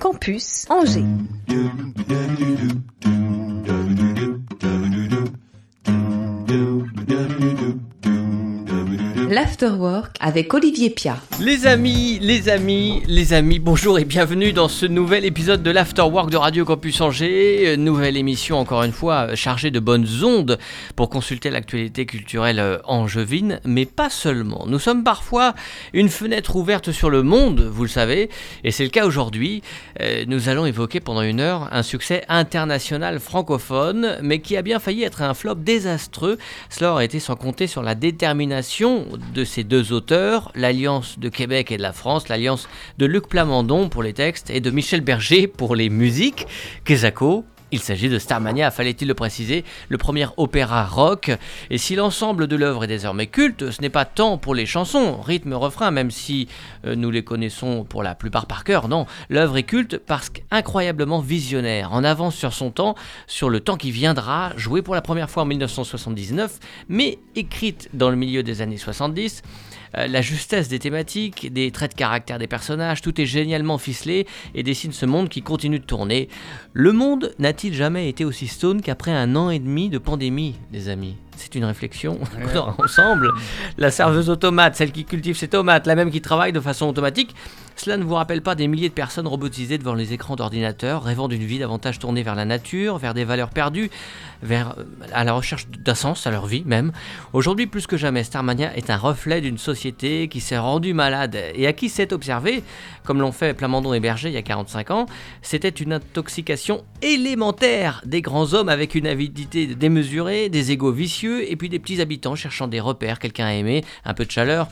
Campus Angers. L'Afterwork avec Olivier Pia. Les amis, les amis, les amis, bonjour et bienvenue dans ce nouvel épisode de l'Afterwork de Radio Campus Angers. Nouvelle émission encore une fois chargée de bonnes ondes pour consulter l'actualité culturelle angevine, mais pas seulement. Nous sommes parfois une fenêtre ouverte sur le monde, vous le savez, et c'est le cas aujourd'hui. Euh, nous allons évoquer pendant une heure un succès international francophone, mais qui a bien failli être un flop désastreux. Cela aurait été sans compter sur la détermination de ces deux auteurs, l'Alliance de Québec et de la France, l'Alliance de Luc Plamondon pour les textes et de Michel Berger pour les musiques, Kezako il s'agit de Starmania, fallait-il le préciser, le premier opéra rock. Et si l'ensemble de l'œuvre est désormais culte, ce n'est pas tant pour les chansons, rythme, refrain, même si euh, nous les connaissons pour la plupart par cœur, non. L'œuvre est culte parce qu'incroyablement visionnaire, en avance sur son temps, sur le temps qui viendra, jouée pour la première fois en 1979, mais écrite dans le milieu des années 70. Euh, la justesse des thématiques, des traits de caractère des personnages, tout est génialement ficelé et dessine ce monde qui continue de tourner. Le monde n'a-t-il jamais été aussi stone qu'après un an et demi de pandémie, les amis? C'est une réflexion ensemble. La serveuse automate, celle qui cultive ses tomates, la même qui travaille de façon automatique, cela ne vous rappelle pas des milliers de personnes robotisées devant les écrans d'ordinateur, rêvant d'une vie davantage tournée vers la nature, vers des valeurs perdues, vers euh, à la recherche d'un sens à leur vie même. Aujourd'hui, plus que jamais, Starmania est un reflet d'une société qui s'est rendue malade et à qui s'est observé, comme l'ont fait Plamondon et Berger il y a 45 ans, c'était une intoxication élémentaire des grands hommes avec une avidité démesurée, des égaux vicieux et puis des petits habitants cherchant des repères, quelqu'un à aimer, un peu de chaleur,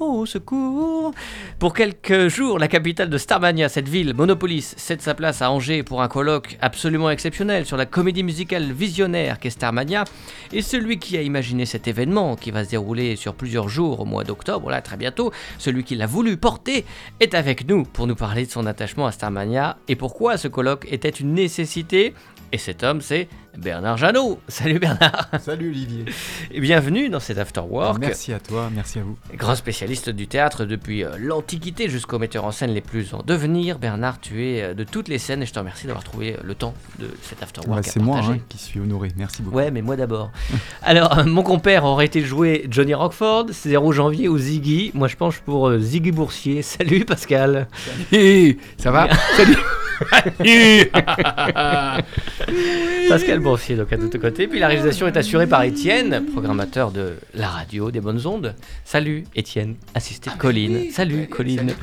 au secours Pour quelques jours, la capitale de Starmania, cette ville, Monopolis, cède sa place à Angers pour un colloque absolument exceptionnel sur la comédie musicale visionnaire qu'est Starmania. Et celui qui a imaginé cet événement, qui va se dérouler sur plusieurs jours au mois d'octobre, là très bientôt, celui qui l'a voulu porter, est avec nous pour nous parler de son attachement à Starmania et pourquoi ce colloque était une nécessité. Et cet homme, c'est Bernard Janot. Salut Bernard. Salut Olivier. Et bienvenue dans cet After Work. Merci à toi, merci à vous. Grand spécialiste du théâtre depuis euh, l'Antiquité jusqu'aux metteurs en scène les plus en devenir. Bernard, tu es euh, de toutes les scènes et je te remercie d'avoir trouvé euh, le temps de cet After Work. c'est moi hein, qui suis honoré, merci beaucoup. Ouais, mais moi d'abord. Alors, mon compère aurait été joué Johnny Rockford, 0 janvier ou Ziggy. Moi je penche pour Ziggy Boursier. Salut Pascal. Salut. Ça va? Salut. Pascal Boursier, donc à tout côté. Puis la réalisation est assurée par Étienne, programmateur de la radio des bonnes ondes. Salut Étienne, assisté de ah, Colline. salut, Colline.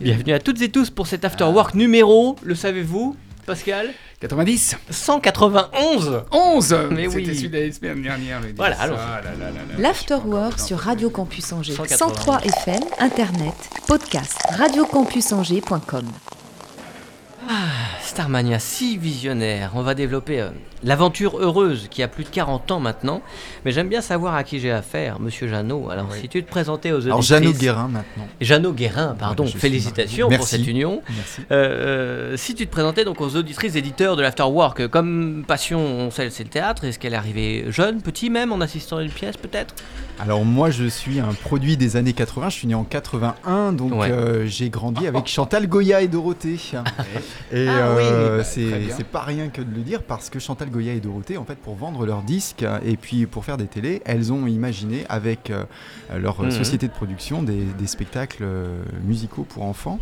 Bienvenue à toutes et tous pour cet After Work numéro, le savez-vous Pascal 90 191 11 Mais oui C'était celui de la semaine dernière. Voilà, alors. L'Afterwork sur Radio Campus Angers. 103 FM, Internet, podcast, radiocampusangers.com. Ah, Starmania, si visionnaire. On va développer euh, l'aventure heureuse qui a plus de 40 ans maintenant. Mais j'aime bien savoir à qui j'ai affaire, monsieur Jeannot. Alors, si tu te présentais aux. Alors, Jeannot Guérin maintenant. Jeannot Guérin, pardon. Félicitations pour cette union. Merci. Euh, euh, si tu te présentais donc aux auditrices éditeurs de l'Afterwork, comme passion, on sait, c'est le théâtre. Est-ce qu'elle est arrivée jeune, petit même, en assistant à une pièce peut-être? Alors, moi, je suis un produit des années 80. Je suis né en 81, donc j'ai grandi avec Chantal Goya et Dorothée. Et ah euh, c'est pas rien que de le dire parce que Chantal Goya et Dorothée, en fait, pour vendre leurs disques et puis pour faire des télés, elles ont imaginé avec euh, leur mhm. société de production des, spectacles euh, musicaux pour enfants.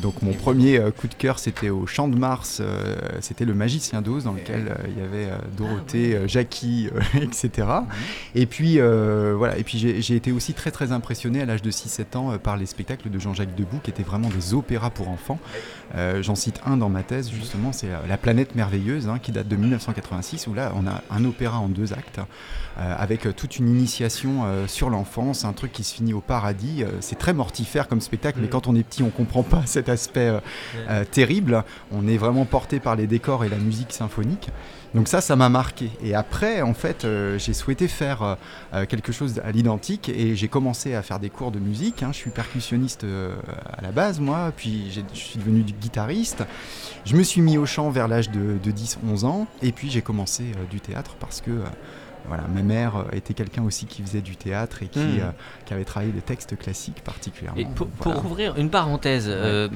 donc mon premier coup de cœur, c'était au Champ de Mars, c'était le Magicien d'Oz dans lequel il y avait Dorothée, ah Jackie, etc. Mhm. Et puis voilà, et puis j'ai été aussi très très impressionné à l'âge de 6-7 ans par les spectacles de Jean-Jacques Debout qui étaient vraiment des opéras pour enfants. J'en cite un dans ma thèse justement, c'est euh, La planète merveilleuse, hein, qui date de 1986, où là on a un opéra en deux actes, euh, avec euh, toute une initiation sur l'enfance, un truc qui se finit au paradis. c'est très mortifère comme spectacle, mais mm. quand on est petit, on comprend pas cet aspect terrible. On est vraiment porté par les décors et la musique symphonique. Donc ça, ça m'a marqué. Et après, en fait, euh, j'ai souhaité faire euh, euh, quelque chose à l'identique et j'ai commencé à faire des cours de musique. Hein. Je suis percussionniste à la base, moi, puis je suis devenu guitariste. Je me suis mis au chant vers l'âge de, 10-11 ans et puis j'ai commencé du théâtre parce que voilà, ma mère était quelqu'un aussi qui faisait du théâtre et qui, euh, qui avait travaillé les textes classiques particulièrement. Et pour, Voilà. pour ouvrir une parenthèse euh,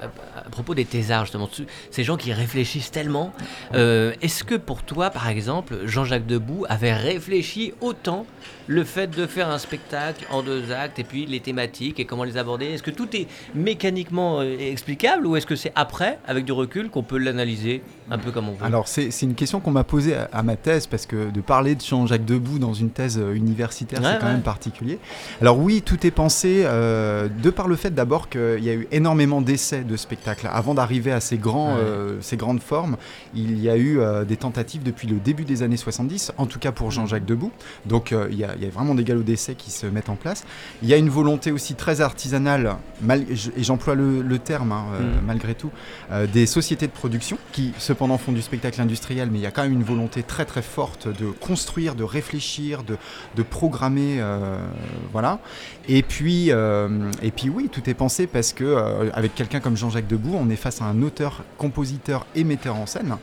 à, à propos des thésards, justement, ces gens qui réfléchissent tellement, euh, est-ce que pour toi, par exemple, Jean-Jacques Debout avait réfléchi autant le fait de faire un spectacle en deux actes et puis les thématiques et comment les aborder? Est-ce que tout est mécaniquement euh, explicable ou est-ce que c'est après, avec du recul, qu'on peut l'analyser un peu comme on veut? Alors c'est une question qu'on m'a posée à, à ma thèse parce que de parler de Jean-Jacques Debout dans une thèse universitaire Ouais, c'est quand ouais. même particulier. Alors oui, tout est pensé euh, de par le fait d'abord qu'il y a eu énormément d'essais de spectacles. Avant d'arriver à ces, grands, Ouais. euh, ces grandes formes, il y a eu euh, des tentatives depuis le début des années 70, en tout cas pour Jean-Jacques Debout. Donc il y, a, il y a vraiment des galops d'essais qui se mettent en place. Il y a une volonté aussi très artisanale, mal- et j'emploie le, le terme hein, Mm. malgré tout, des sociétés de production qui cependant font du spectacle industriel, mais il y a quand même une volonté très très forte de construire, de réfléchir, de, de programmer, euh, voilà. Et puis, euh, et puis oui, tout est pensé parce que euh, avec quelqu'un comme Jean-Jacques Debout, on est face à un auteur, compositeur et metteur en scène.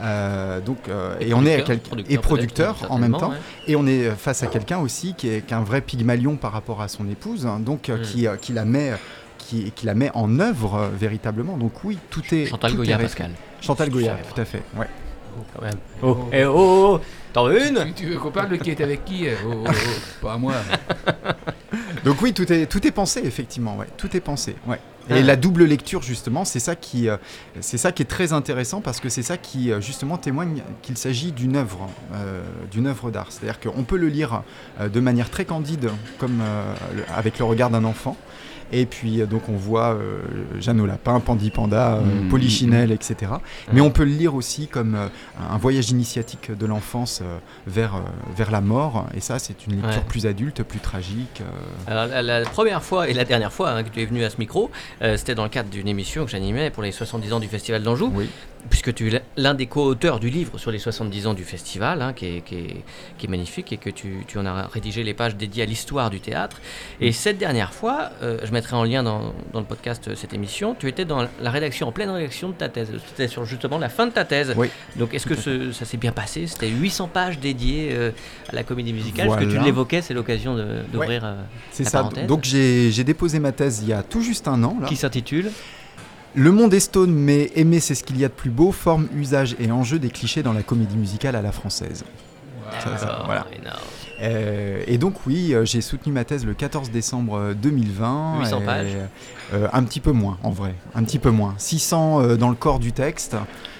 Euh, donc, et, on est à Producteur, et producteur en même temps. ouais. Et on est face à quelqu'un aussi qui est, qui est un vrai pygmalion par rapport à son épouse, hein, donc Mm. qui, qui la met, qui, qui la met en œuvre euh, véritablement. Donc oui, tout est Chantal tout Goya. Pascal. Chantal Goya, tout à fait. Ouais. Quand même. Oh, eh, oh, oh, oh. T'en veux une? Tu, tu veux qu'on parle de qui est avec qui? Oh, oh, oh, Pas à moi. Donc oui, tout est, tout est pensé, effectivement. Ouais. Tout est pensé. Ouais. Et Ah. la double lecture, justement, c'est ça, qui, euh, c'est ça qui est très intéressant parce que c'est ça qui, euh, justement, témoigne qu'il s'agit d'une œuvre, euh, d'une œuvre d'art. C'est-à-dire qu'on peut le lire euh, de manière très candide, comme euh, le- avec le regard d'un enfant. Et puis, euh, donc, on voit euh, Jeanne au lapin, Pandi Panda, euh, Mhm. Polichinelle, etc. Mais on peut le lire aussi comme un voyage initiatique de l'enfance vers, vers la mort. Et ça, c'est une lecture Ouais. plus adulte, plus tragique. Alors, la, la première fois et la dernière fois hein, que tu es venu à ce micro, c'était dans le cadre d'une émission que j'animais pour les 70 ans du Festival d'Anjou, oui. Puisque tu es l'un des co-auteurs du livre sur les 70 ans du festival, hein, qui, est, qui, est, qui est magnifique et que tu, tu en as rédigé les pages dédiées à l'histoire du théâtre. Et cette dernière fois, euh, je mettrai en lien dans, dans le podcast euh, cette émission, tu étais dans la rédaction, en pleine rédaction de ta thèse. C'était sur justement la fin de ta thèse. Oui. Donc est-ce que ce- ça s'est bien passé? C'était 800 pages dédiées euh, à la comédie musicale. Parce que tu Voilà. l'évoquais, c'est l'occasion d'ouvrir. euh, C'est ça. parenthèse. Donc j'ai j'ai déposé ma thèse il y a tout juste un an. Là. qui s'intitule? Le monde est stone, mais aimer c'est ce qu'il y a de plus beau, forme, usage et enjeu des clichés dans la comédie musicale à la française. Ça, voilà. Euh, et donc oui, euh, j'ai soutenu ma thèse le 14 décembre euh, 2020. 800 et, pages. euh, Un petit peu moins en vrai, un petit peu moins. 600 euh, dans le corps du texte.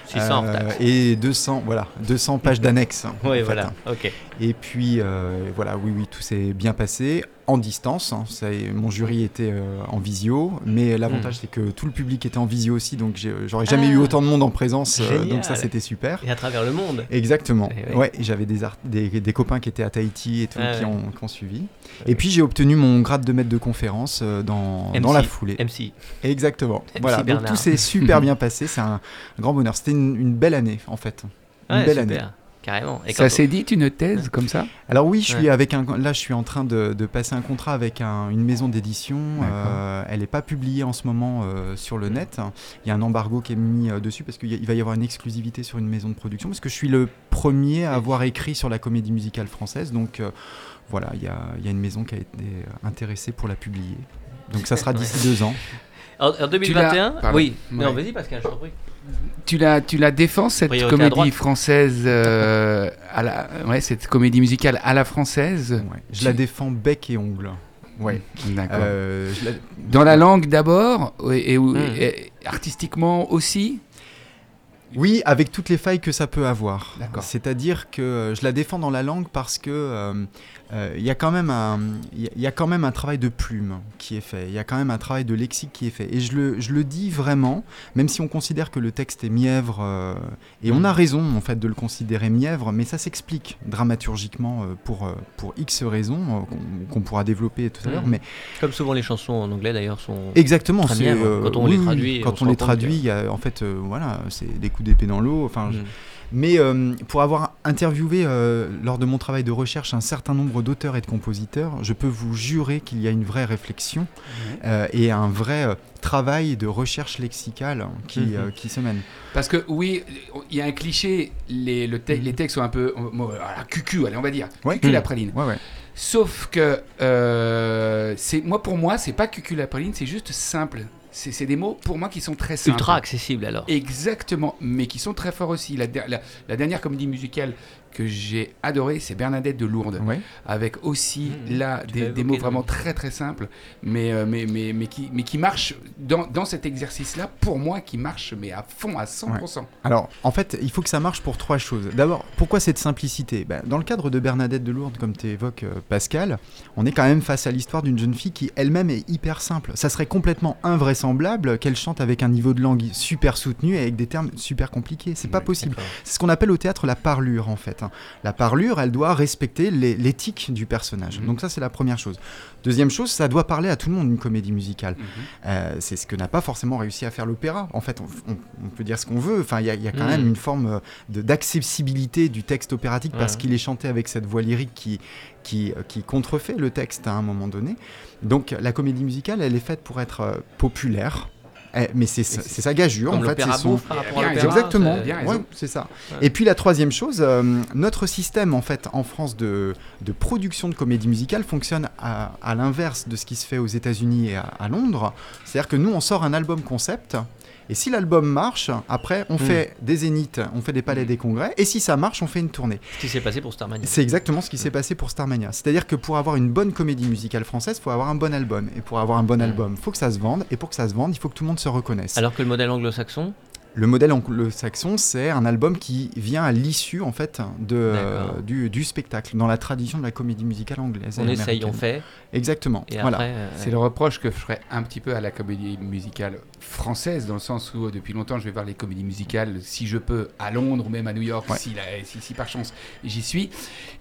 600 euh, taxes. et 200, voilà, 200 pages d'annexes. en Oui, voilà. hein. Ok. Et puis euh, voilà, oui, oui, tout s'est bien passé en distance. hein. Ça mon jury était euh, en visio, mais l'avantage c'est que tout le public était en visio aussi, donc j'aurais jamais. Ah. eu autant de monde en présence, euh, donc ça c'était super. Et à travers le monde. Exactement. Eh oui. Ouais, j'avais des, art- des, des copains qui étaient à Tahiti et tout Ah qui, ouais. ont, qui ont suivi. Et puis j'ai obtenu mon grade de maître de conférence euh, dans, MC. dans la foulée. MC. Exactement. MC Voilà, donc tout s'est super bien passé. C'est un grand bonheur. C'était une, une belle année en fait. Une Ouais, belle super. année. Carrément. Et Ça s'est dit une thèse comme ça? Alors oui, je suis Ouais. avec un. Là, je suis en train de, de passer un contrat avec un- une maison d'édition. Euh, elle n'est pas publiée en ce moment euh, sur le net. Il y a un embargo qui est mis euh, dessus parce qu'il va y avoir une exclusivité sur une maison de production. Parce que je suis le premier à avoir écrit sur la comédie musicale française. Donc euh, voilà, il y a, il y a une maison qui a été intéressée pour la publier. Donc ça sera d'ici deux ans. En, en 2021 Pardon. Oui. Non, Ouais. vas-y, Pascal, je t'en prie. Tu la, tu la défends cette Priorité à droite. comédie française, euh, à la, ouais, cette comédie musicale à la française? Ouais. Je la défends bec et ongle. Ouais. D'accord. Euh, la- Dans la langue d'abord et, et- Hmm. et artistiquement aussi? Oui, avec toutes les failles que ça peut avoir. D'accord. C'est-à-dire que euh, je la défends dans la langue parce que euh, il y a quand même un il y a- quand même un travail de plume qui est fait. Il y a quand même un travail de lexique qui est fait. Et je le, je le dis vraiment, même si on considère que le texte est mièvre euh, et on a raison en fait de le considérer mièvre, mais ça s'explique dramaturgiquement euh, pour euh, pour X raisons euh, qu'on qu'on pourra développer tout à l'heure. Mhm. Mais Comme souvent, les chansons en anglais, d'ailleurs, sont. Exactement. C'est, mièvre. euh, Quand on oui, les traduit, quand on, les traduit, il y a, en fait, euh, voilà, c'est des coups d'épée dans l'eau. Enfin, je- Mm. Mais euh, pour avoir interviewé euh, lors de mon travail de recherche un certain nombre d'auteurs et de compositeurs, je peux vous jurer qu'il y a une vraie réflexion euh, et un vrai travail de recherche lexicale qui, Mhm. qui se mène. Parce que oui, il y a un cliché, les, le te- les textes sont un peu voilà, cucu, allez, on va dire. Ouais. Cucu la Mhm. praline. Ouais, ouais. Sauf que moi pour moi, c'est pas cucu la praline, c'est juste simple. C'est des mots pour moi qui sont très simples. Ultra accessible alors. Exactement, mais qui sont très forts aussi. La, la- la dernière comédie musicale que j'ai adorée, c'est Bernadette de Lourdes, Ouais. avec aussi Mmh, là des, mots vraiment très très simples, mais, euh, mais, mais, mais, qui, mais qui marchent dans, dans cet exercice-là, pour moi, qui marche mais à fond, à 100%. Alors, en fait, il faut que ça marche pour trois choses. D'abord, pourquoi cette simplicité? Ben, Dans le cadre de Bernadette de Lourdes, comme tu évoques Pascal, on est quand même face à l'histoire d'une jeune fille qui elle-même est hyper simple. Ça serait complètement invraisemblable qu'elle chante avec un niveau de langue super soutenu et avec des termes super compliqués. C'est pas Oui, possible. C'est ce qu'on appelle au théâtre la parlure, en fait. Hein. La parlure, elle doit respecter l'éthique du personnage. Mhm. Donc ça, c'est la première chose. Deuxième chose, ça doit parler à tout le monde, une comédie musicale. Mhm. Euh, c'est ce que n'a pas forcément réussi à faire l'opéra. En fait, on, on- on peut dire ce qu'on veut. Enfin, il y, a- il y a quand Mm. même une forme euh, d'accessibilité du texte opératique parce qu'il est chanté avec cette voix lyrique qui, qui, euh, qui contrefait le texte à un moment donné. Donc, la comédie musicale, elle est faite pour être euh, populaire. Eh, mais c'est sa- gageure, en fait. son- bouffe par rapport à Bien l'opéra, Exactement, c'est- Ouais, ça. Ouais. Et puis la troisième chose, euh, notre système en fait en France de, de production de comédie musicale fonctionne à, à l'inverse de ce qui se fait aux États-Unis et à, à Londres. C'est-à-dire que nous on sort un album concept. Et si l'album marche, après on Hmm. fait des zéniths, on fait des palais des congrès, et si ça marche, on fait une tournée. Ce qui s'est passé pour Starmania. C'est exactement ce qui s'est passé pour Starmania. C'est-à-dire que pour avoir une bonne comédie musicale française, il faut avoir un bon album. Et pour avoir un bon Hmm. album, il faut que ça se vende. Et pour que ça se vende, il faut que tout le monde se reconnaisse. Alors que le modèle anglo-saxon, Le modèle anglo-saxon, c'est un album qui vient à l'issue en fait de, euh, du, du spectacle, dans la tradition de la comédie musicale anglaise. on essaye, on fait, Exactement. et voilà. euh, C'est le reproche que je ferais un petit peu à la comédie musicale française, dans le sens où euh, depuis longtemps je vais voir les comédies musicales, si je peux, à Londres ou même à New York, Ouais. si, la- si, si par chance j'y suis.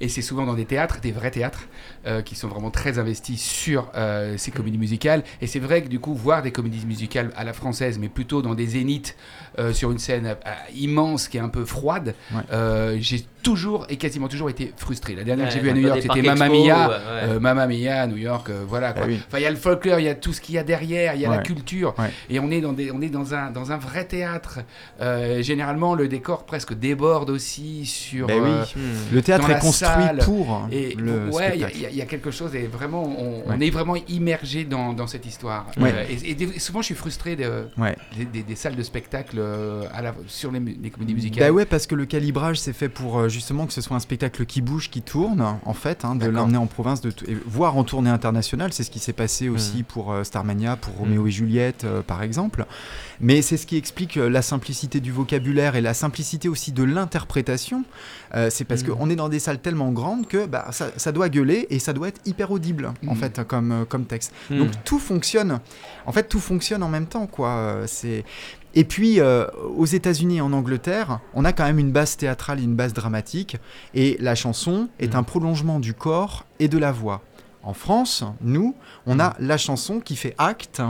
Et c'est souvent dans des théâtres, des vrais théâtres, euh, qui sont vraiment très investis sur euh, ces comédies musicales. Et c'est vrai que du coup, voir des comédies musicales à la française, mais plutôt dans des zéniths, euh, sur une scène euh, immense qui est un peu froide, Ouais. euh, j'ai toujours et quasiment toujours été frustré. La dernière que j'ai vue à New York, c'était Mamma Mia. ouais. Euh, Mamma Mia à New York, euh, voilà quoi. Oui. Enfin, il y a le folklore, il y a tout ce qu'il y a derrière, il y a la culture, Ouais. et on est dans des, on est dans un, dans un vrai théâtre. Euh, généralement, le décor presque déborde aussi sur. Ben oui. euh, Hmm. Le théâtre est construit salle, pour et le ouais, il y a- y, quelque chose et vraiment, on, est vraiment immergé dans, dans cette histoire. Ouais. Euh, et, souvent, je suis frustré de, Ouais. des, des- des salles de spectacle euh, à la, sur les, comédies Bah musicales. ouais, parce que le calibrage c'est fait pour euh, justement que ce soit un spectacle qui bouge, qui tourne, en fait, hein, de l'emmener en province, de t- et voire en tournée internationale. C'est ce qui s'est passé aussi pour euh, Starmania, pour Roméo et Juliette, euh, par exemple. Mais c'est ce qui explique euh, la simplicité du vocabulaire et la simplicité aussi de l'interprétation. Euh, c'est parce Mhm. qu'on est dans des salles tellement grandes que bah, ça, ça doit gueuler et ça doit être hyper audible, en Mhm. fait, comme, euh, comme texte. Hmm. Donc tout fonctionne. En fait, tout fonctionne en même temps, quoi. Euh, C'est et puis euh, aux États-Unis et en Angleterre, on a quand même une base théâtrale, et une base dramatique, et la chanson est Mhm. un prolongement du corps et de la voix. En France, nous, on a la chanson qui fait acte,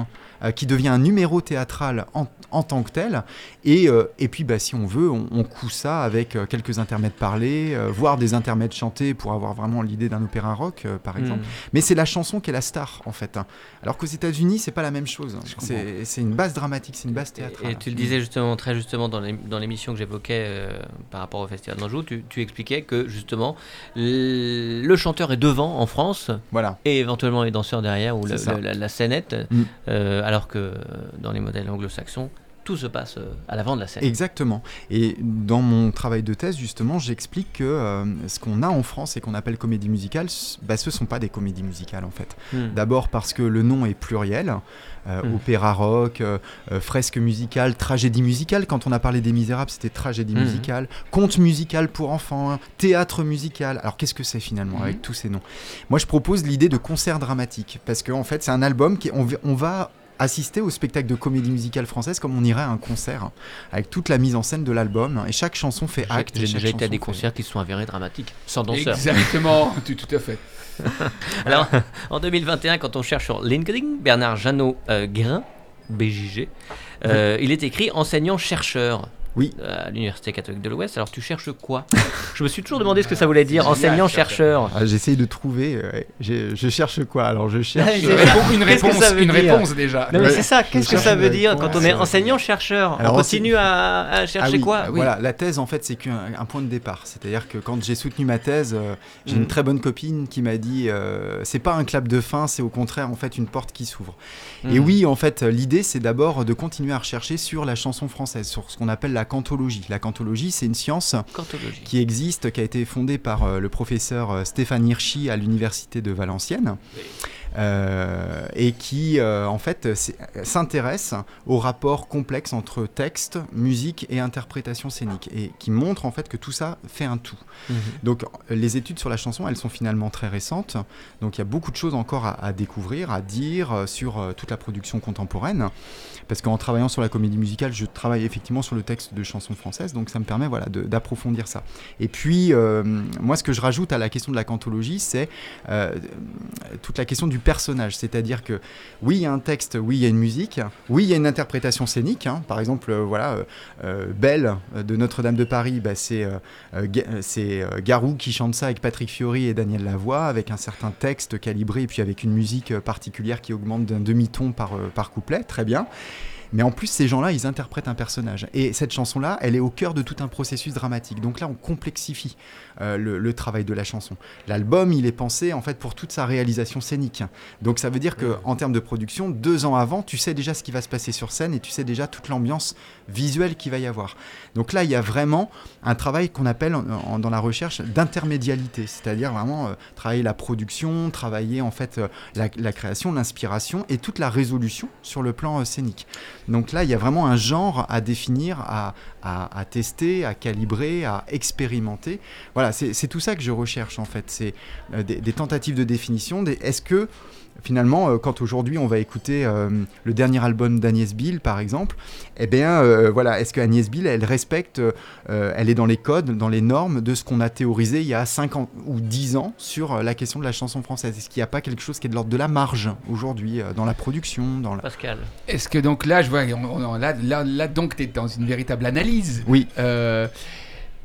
qui devient un numéro théâtral en, en tant que tel, et, euh, et puis bah, si on veut, on, on coud ça avec euh, quelques intermèdes parlés, euh, voire des intermèdes chantés pour avoir vraiment l'idée d'un opéra rock, euh, par exemple. Hmm. Mais c'est la chanson qui est la star, en fait. hein. Alors qu'aux États-Unis, c'est pas la même chose. Comprends. C'est une base dramatique, c'est une base théâtrale. Et, tu le disais justement, très justement, dans l'ém- dans l'émission que j'évoquais euh, par rapport au Festival d'Anjou, tu, tu expliquais que justement, le chanteur est devant en France Voilà. et éventuellement les danseurs derrière ou le- la, la scénette, Mm. euh, alors que euh, dans les modèles anglo-saxons, tout se passe euh, à l'avant de la scène. Exactement. Et dans mon travail de thèse, justement, j'explique que euh, ce qu'on a en France et qu'on appelle comédie musicale, bah, ce sont pas des comédies musicales, en fait. Hmm. D'abord parce que le nom est pluriel. Euh, Mm. Opéra rock, euh, fresque musicale, tragédie musicale. Quand on a parlé des Misérables, c'était tragédie Mhm. musicale, conte musical pour enfants, théâtre musical. Alors qu'est-ce que c'est finalement avec tous ces noms? Moi, je propose l'idée de concert dramatique parce qu'en en fait, c'est un album qui on va assister au spectacle de comédie musicale française comme on irait à un concert avec toute la mise en scène de l'album et chaque chanson fait J'ai- acte. J'ai chaque déjà été à chanson des fait- concerts qui se sont avérés dramatiques, sans danseurs. Exactement, tout, tout à fait. Alors, en 2021, quand on cherche sur LinkedIn, Bernard Jeannot euh, Grain, BJG, euh, il est écrit enseignant-chercheur. Oui. À l'Université catholique de l'Ouest. Alors tu cherches quoi? Je me suis toujours demandé ce que ça voulait dire, enseignant-chercheur. Ah, J'essaye de trouver. euh, je, je cherche quoi? Alors je cherche. Une réponse, une Qu'est-ce que réponse, une réponse déjà. Non mais c'est ça, qu'est-ce que ça veut dire quand on est euh, enseignant-chercheur Alors, On on continue à, à Ah chercher oui, quoi? Ah oui. Voilà, la thèse en fait c'est qu'un un point de départ. C'est-à-dire que quand j'ai soutenu ma thèse, euh, j'ai une très bonne copine qui m'a dit euh, c'est pas un clap de fin, c'est au contraire en fait une porte qui s'ouvre. Et Mhm. oui, en fait, l'idée c'est d'abord de continuer à rechercher sur la chanson française, sur ce qu'on appelle la cantologie. La cantologie, c'est une science Cantologie. qui existe, qui a été fondée par euh, le professeur euh, Stéphane Hirschi à l'université de Valenciennes. Et qui euh, en fait s'intéresse au rapport complexe entre texte, musique et interprétation scénique et qui montre en fait que tout ça fait un tout. Mhm. Donc euh, les études sur la chanson, elles sont finalement très récentes. Donc il y a beaucoup de choses encore à, à découvrir, à dire euh, sur euh, toute la production contemporaine. Parce qu'en travaillant sur la comédie musicale, je travaille effectivement sur le texte de chansons françaises. Donc ça me permet voilà, d'approfondir ça. Et puis, euh, moi, ce que je rajoute à la question de la cantologie, c'est euh, toute la question du personnage. C'est-à-dire que oui, il y a un texte, oui, il y a une musique, oui, il y a une interprétation scénique. hein. Par exemple, euh, voilà, euh, euh, Belle de Notre-Dame de Paris, bah, c'est Ga- c'est, Garou qui chante ça avec Patrick Fiori et Daniel Lavoie, avec un certain texte calibré et puis avec une musique particulière qui augmente d'un demi-ton par, par couplet. Très bien. Mais en plus, ces gens-là, ils interprètent un personnage. Et cette chanson-là, elle est au cœur de tout un processus dramatique. Donc là, on complexifie euh, le, le travail de la chanson. L'album, il est pensé en fait pour toute sa réalisation scénique. Donc ça veut dire que en termes de production, deux ans avant, tu sais déjà ce qui va se passer sur scène et tu sais déjà toute l'ambiance visuelle qu'il va y avoir. Donc là, il y a vraiment un travail qu'on appelle en- en- dans la recherche d'intermédialité, c'est-à-dire vraiment euh, travailler la production, travailler en fait euh, la, la création, l'inspiration et toute la résolution sur le plan scénique. Donc là, il y a vraiment un genre à définir, à, tester, à calibrer, à expérimenter. Voilà, c'est tout ça que je recherche en fait. C'est euh, des, des tentatives de définition. Est-ce que finalement, euh, quand aujourd'hui on va écouter euh, le dernier album d'Agnès Bill, par exemple, eh bien, euh, voilà, est-ce que Agnès Bill, elle respecte, euh, elle est dans les codes, dans les normes de ce qu'on a théorisé il y a 5 ans ou 10 ans sur la question de la chanson française? Est-ce qu'il n'y a pas quelque chose qui est de l'ordre de la marge aujourd'hui euh, dans la production, dans la... Pascal. Est-ce que donc là, je vois, on- on- là, là, là donc, tu es dans une véritable analyse. Oui.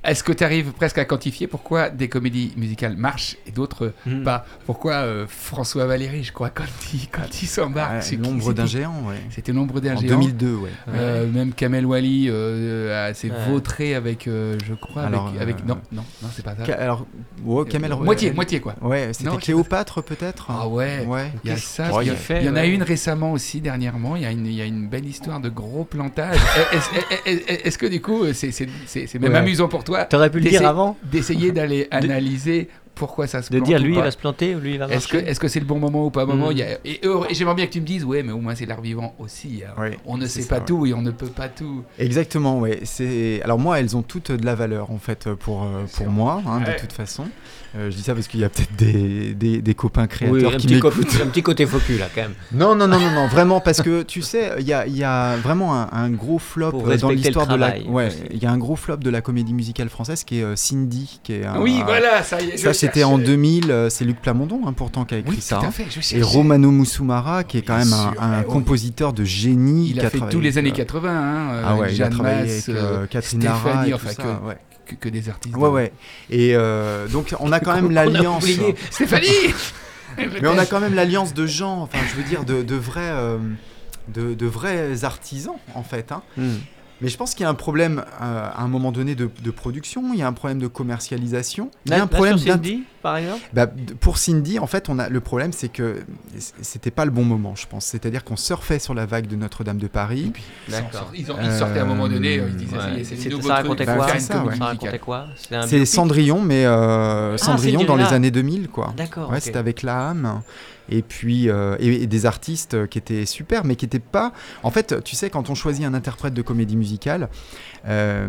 Est-ce que tu arrives presque à quantifier pourquoi des comédies musicales marchent et d'autres Mhm. pas? Pourquoi euh, François Valéry, je crois, quand il, quand il s'embarque, Ouais, c'est- L'ombre c'était- d'un géant, ouais. C'était l'ombre d'un En géant. 2002, ouais. Euh, même Kamel Wally euh, s'est Ouais. vautré avec, euh, je crois, Alors, avec, avec- non, non, non, c'est pas ça. Ca- Alors, ouais, Kamel... Euh, moitié, moitié quoi. Ouais, c'était Cléopâtre peut-être? Ah ouais. Ouais. Il y a ça. il y a- fait, il y en a ouais. une récemment aussi dernièrement. Il y a une, il y a une belle histoire de gros plantage. Est-ce que du coup c'est même Ouais. amusant pour toi T'aurais pu le dire avant d'essayer d'aller analyser pourquoi ça se De plante dire ou lui il va se planter ou lui il va Est-ce que est-ce que c'est le bon moment ou pas moment Mm. Il y a- Et, j'aimerais bien que tu me dises ouais, mais au moins c'est l'art vivant aussi. hein. On ne sait ça, pas ouais. tout et on ne peut pas tout. Exactement, ouais. C'est alors moi, elles ont toutes de la valeur en fait pour euh, pour moi, hein, Ouais. de toute façon. Euh, je dis ça parce qu'il y a peut-être des, des, des copains Oui, créateurs un qui petit, co- m'écoutent. un petit côté focus là quand même. Non, non, non, non, non, vraiment parce que tu sais, il y a, il y a vraiment un, un gros flop Pour euh, dans l'histoire de la. Ouais, il y a un gros flop de la comédie musicale française qui est euh, Cindy, qui est un. oui, un- voilà, ça y est. Ça c'était en cherchais. 2000. euh, c'est Luc Plamondon, hein, pourtant, qui a écrit Oui, ça. tout à hein. fait. Je Et cherchais. Romano Musumara, qui est quand même un, sûr, un mais oui. compositeur de génie. Il qui a fait tous les années euh, 80. Hein, Ah ouais, il a travaillé Masse, avec Catherine Stéphanie, Lara que- des artistes. Ouais, ouais. Et euh, donc, on a quand même l'alliance. oublié. Stéphanie Mais on a quand même l'alliance de gens, enfin, je veux dire, de, de vrais. euh, de, de vrais artisans en fait. hein. Hmm. Mais je pense qu'il y a un problème euh, à un moment donné de, de production, il y a un problème de commercialisation, il y a un là, problème sur Cindy, par exemple Bah, pour Cindy, en fait, on a le problème, c'est que c'était pas le bon moment, je pense. C'est-à-dire qu'on surfait sur la vague de Notre-Dame de Paris. D'accord. Ils, ont- ils sortaient à un moment donné, Euh, ils disaient, Ouais. c'est nouveau ça racontait quoi C'est ça, ouais. Ça racontait quoi Cendrillon, mais euh, Cendrillon dans les années 2000, quoi. D'accord. Ouais, c'était avec la âme. Et puis, euh, et, et des artistes euh, qui étaient super, mais qui n'étaient pas. En fait, tu sais, quand on choisit un interprète de comédie musicale, euh,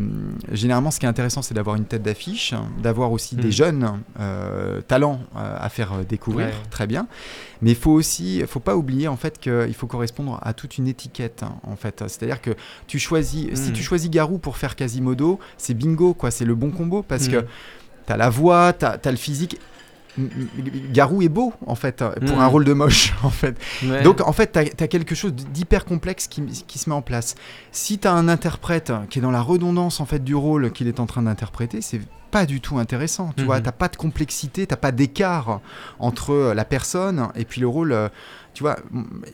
généralement, ce qui est intéressant, c'est d'avoir une tête d'affiche, d'avoir aussi Hmm. des jeunes euh, talents à faire découvrir, Ouais. très bien. Mais il faut aussi, faut pas oublier en fait qu'il faut correspondre à toute une étiquette, hein, en fait. C'est-à-dire que tu choisis, si Hmm. tu choisis Garou pour faire Quasimodo, c'est bingo, quoi. C'est le bon combo parce Hmm. que T'as la voix, t'as as le physique. Garou est beau en fait pour un rôle de moche en fait. Donc en fait, tu as, quelque chose d'hyper complexe qui, qui, se met en place. Si tu as un interprète qui est dans la redondance en fait du rôle qu'il est en train d'interpréter, c'est pas du tout intéressant. Tu vois, mhm. t'as pas de complexité, t'as pas d'écart entre la personne et puis le rôle. Tu vois,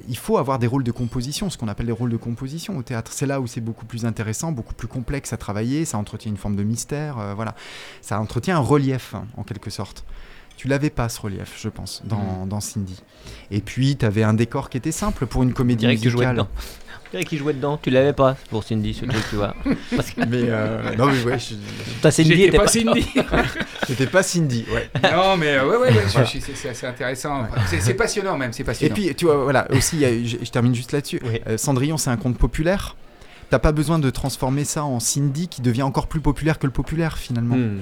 il faut avoir des rôles de composition, ce qu'on appelle des rôles de composition au théâtre. C'est là où c'est beaucoup plus intéressant, beaucoup plus complexe à travailler. Ça entretient une forme de mystère, euh, voilà. Ça entretient un relief en quelque sorte. Tu l'avais pas ce relief, je pense, dans, mhm. Cindy. Et puis, tu avais un décor qui était simple pour une comédie musicale. Tu qui jouait dedans, tu l'avais pas pour Cindy ce truc, tu vois. Mais euh, non mais ouais, je... Cindy était pas, Cindy. C'était pas Cindy, ouais. Non mais euh, ouais ouais, c'est assez intéressant. C'est passionnant même, c'est passionnant. Et puis tu vois voilà aussi, je, termine juste là-dessus. Euh, Cendrillon c'est un conte populaire. T'as pas besoin de transformer ça en Cindy qui devient encore plus populaire que le populaire finalement. Hmm.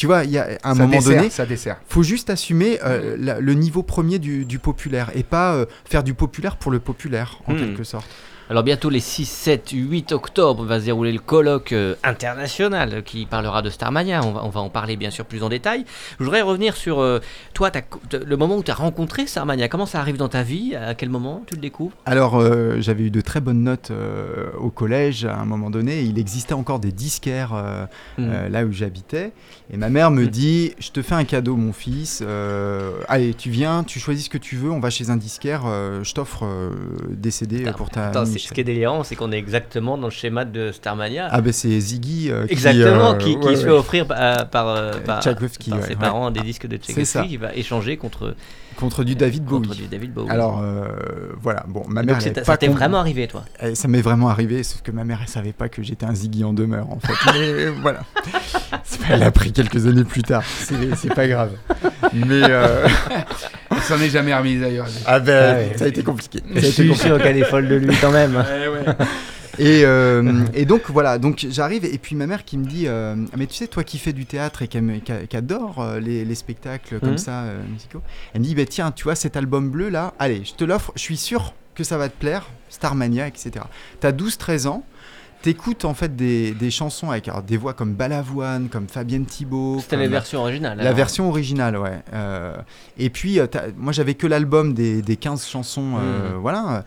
Tu vois, il y a un moment donné, ça dessert. faut juste assumer euh, le niveau premier du, populaire et pas euh, faire du populaire pour le populaire, en hmm. quelque sorte. Alors bientôt les 6, 7, 8 octobre va se dérouler le colloque euh, international qui parlera de Starmania. On va, on va en parler bien sûr plus en détail. Je voudrais revenir sur euh, toi, le moment où tu as rencontré Starmania. Comment ça arrive dans ta vie? À quel moment tu le découvres? Alors euh, j'avais eu de très bonnes notes au collège à un moment donné. Il existait encore des disquaires hmm. là où j'habitais. Et ma mère me hmm. dit, je te fais un cadeau mon fils. allez, tu viens, tu choisis ce que tu veux. On va chez un disquaire. je t'offre des CD pour ta ce qui est délirant, c'est qu'on est exactement dans le schéma de Starmania. Ah ben c'est Ziggy euh, qui, euh, qui, se fait offrir par, par, ses parents des disques de Tchaikovsky, qui va échanger contre contre du David Bowie. Contre du David Bowie. Alors euh, voilà, bon, ma mère. Donc ça t'est vraiment arrivé, toi? Eh, Ça m'est vraiment arrivé, sauf que ma mère, elle savait pas que j'étais un Ziggy en demeure, en fait. Mais voilà, elle a appris quelques années plus tard. C'est pas grave. Mais euh... ça n'est jamais remis d'ailleurs. Ah ben, ah ça a été compliqué. Je suis sûr qu'elle est folle de lui quand même. ouais, ouais. Et, euh, et, donc voilà, donc j'arrive et puis ma mère qui me dit, euh, mais tu sais, toi qui fais du théâtre et qui, adore euh, les, les, spectacles comme mhm. ça musicaux, elle me dit, bah, tiens, tu vois cet album bleu là, allez, je te l'offre, je suis sûr que ça va te plaire, Starmania, etc. T'as 12-13 ans, t'écoutes en fait des, des chansons avec des voix comme Balavoine, comme Fabienne Thibault. C'était la version originale. La version originale, ouais. et puis, moi j'avais que l'album des, des, 15 chansons, mhm. voilà.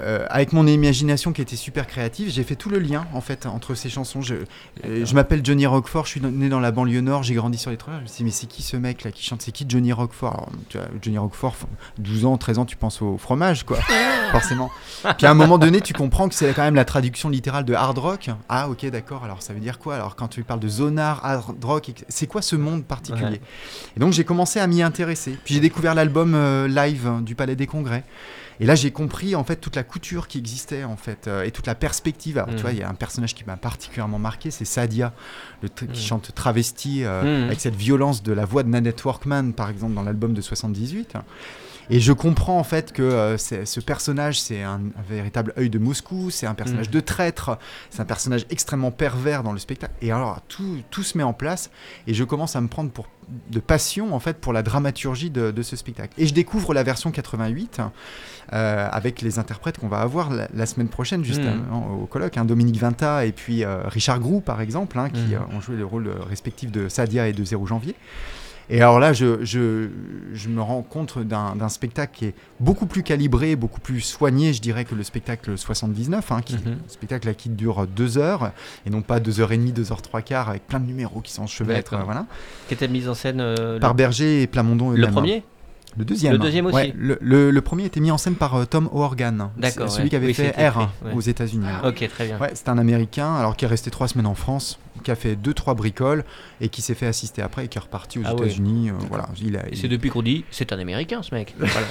Euh, avec mon imagination qui était super créative, j'ai fait tout le lien en fait entre ces chansons. Je, euh, je m'appelle Johnny Roquefort, je suis né dans la banlieue nord, j'ai grandi sur les trois. Je me suis dit, mais c'est qui ce mec là qui chante? C'est qui Johnny tu vois, Johnny Roquefort, 12 ans, 13 ans, tu penses au fromage quoi, forcément. Puis à un moment donné, tu comprends que c'est quand même la traduction littérale de hard rock. Ah ok, d'accord, alors ça veut dire quoi? Alors quand tu parles de zonar, hard rock, c'est quoi ce monde particulier? Et donc j'ai commencé à m'y intéresser. Puis j'ai découvert l'album euh, live du Palais des Congrès. Et là, j'ai compris en fait toute la couture qui existait en fait euh, et toute la perspective. Alors, tu vois, il y a un personnage qui m'a particulièrement marqué, c'est Sadia, le qui mm. chante travesti euh, mm. avec cette violence de la voix de Nanette Workman, par exemple, dans l'album de 78. Et je comprends en fait que euh, ce personnage, c'est un, véritable œil de Moscou, c'est un personnage mm. de traître, c'est un personnage extrêmement pervers dans le spectacle. Et alors tout, tout, se met en place et je commence à me prendre pour, de passion en fait pour la dramaturgie de, de ce spectacle. Et je découvre la version 88 euh, avec les interprètes qu'on va avoir la, semaine prochaine juste mm. au colloque, hein, Dominique Vinta et puis euh, Richard Grou par exemple, hein, qui mm. ont joué les rôles respectifs de Sadia et de 0 janvier. Et alors là, je, je, je me rends compte d'un spectacle qui est beaucoup plus calibré, beaucoup plus soigné, je dirais, que le spectacle 79, hein, qui, mhm. un spectacle qui dure deux heures, et non pas deux heures et demie, deux heures trois quarts, avec plein de numéros qui s'enchevêtrent. voilà. Qui était mis en scène euh, Par Berger et Plamondon. Le premier? Le deuxième. Le deuxième aussi. le, le, premier était mis en scène par euh, Tom O'Organ. D'accord. Celui qui avait fait R aux États-Unis. Ok, très bien. Ouais, c'est un Américain, alors qui est resté trois semaines en France, qui a fait deux trois bricoles et qui s'est fait assister après et qui est reparti aux ah États-Unis. Euh, voilà. Il a, C'est depuis qu'on dit c'est un Américain ce mec. voilà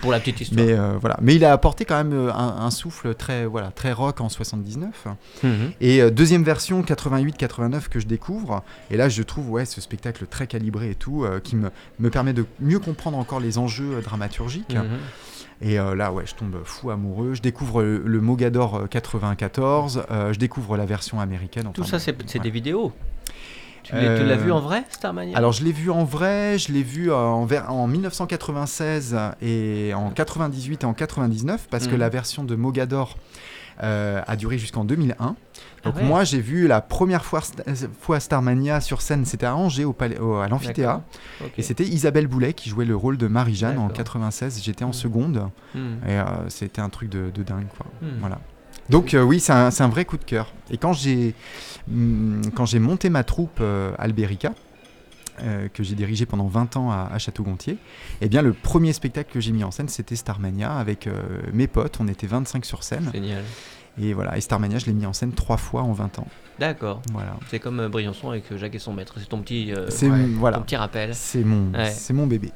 pour la petite histoire. Mais euh, voilà, mais il a apporté quand même euh, un, souffle très voilà très rock en 79. Mhm. Et euh, deuxième version 88-89 que je découvre. Et là, je trouve ouais ce spectacle très calibré et tout qui me, me permet de mieux comprendre encore les enjeux dramaturgiques. Mhm. Et là, ouais, je tombe fou amoureux. Je découvre le, Mogador 94. je découvre la version américaine. Tout ça, c'est des vidéos. Tu l'as vu en vrai, Starmania? Alors, je l'ai vu en vrai, je l'ai vu en, en 1996 et en 98 et en 99, parce que mhm. la version de Mogador a duré jusqu'en 2001. Ah Donc ouais. moi j'ai vu la première fois, fois Starmania sur scène, c'était à Angers au palais- au- à l'amphithéâtre. Et c'était Isabelle Boulet qui jouait le rôle de Marie-Jeanne en D'accord. 96. J'étais en Mhm. seconde Hmm. et euh, c'était un truc de, de dingue. Quoi. Hmm. Voilà. Donc euh, oui, c'est un, vrai coup de cœur. Et quand j'ai quand j'ai monté ma troupe euh, Alberica, euh, que j'ai dirigé pendant 20 ans à, à Château-Gontier, eh bien le premier spectacle que j'ai mis en scène, c'était Starmania avec euh, mes potes. On était 25 sur scène. Génial. Et voilà, et Starmania, je l'ai mis en scène trois fois en 20 ans. D'accord. Voilà. C'est comme euh, Briançon avec Jacques et son maître. C'est ton petit, euh, ton voilà, petit rappel. c'est mon, Ouais. c'est mon bébé.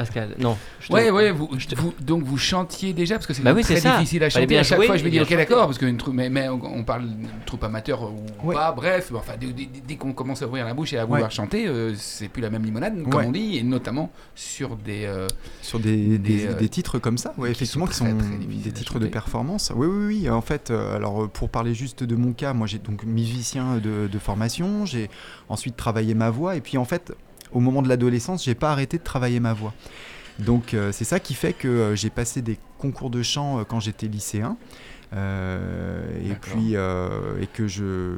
Pascal, non. Ouais, ouais, vous, je te- vous- donc vous chantiez déjà parce que c'est Bah oui, très ça. difficile à chanter. bien À chaque jouer fois, je me dis ok, d'accord, parce qu'une troupe, mais, mais on, on parle d'une troupe amateur ou Ouais. pas, bref, enfin, dès, dès- dès qu'on commence à ouvrir la bouche et à vouloir Ouais. chanter, euh, c'est plus la même limonade, comme Ouais. on dit, et notamment sur des. euh, Sur des, des, Des, euh, des titres comme ça, ouais, qui effectivement, sont qui sont très des titres de performance. Oui, oui, oui. En fait, euh, alors pour parler juste de mon cas, moi j'ai donc musicien de, de formation, j'ai ensuite travaillé ma voix, et puis en fait, au moment de l'adolescence, j'ai pas arrêté de travailler ma voix. Donc euh, c'est ça qui fait que euh, j'ai passé des concours de chant euh, quand j'étais lycéen. Et puis et que je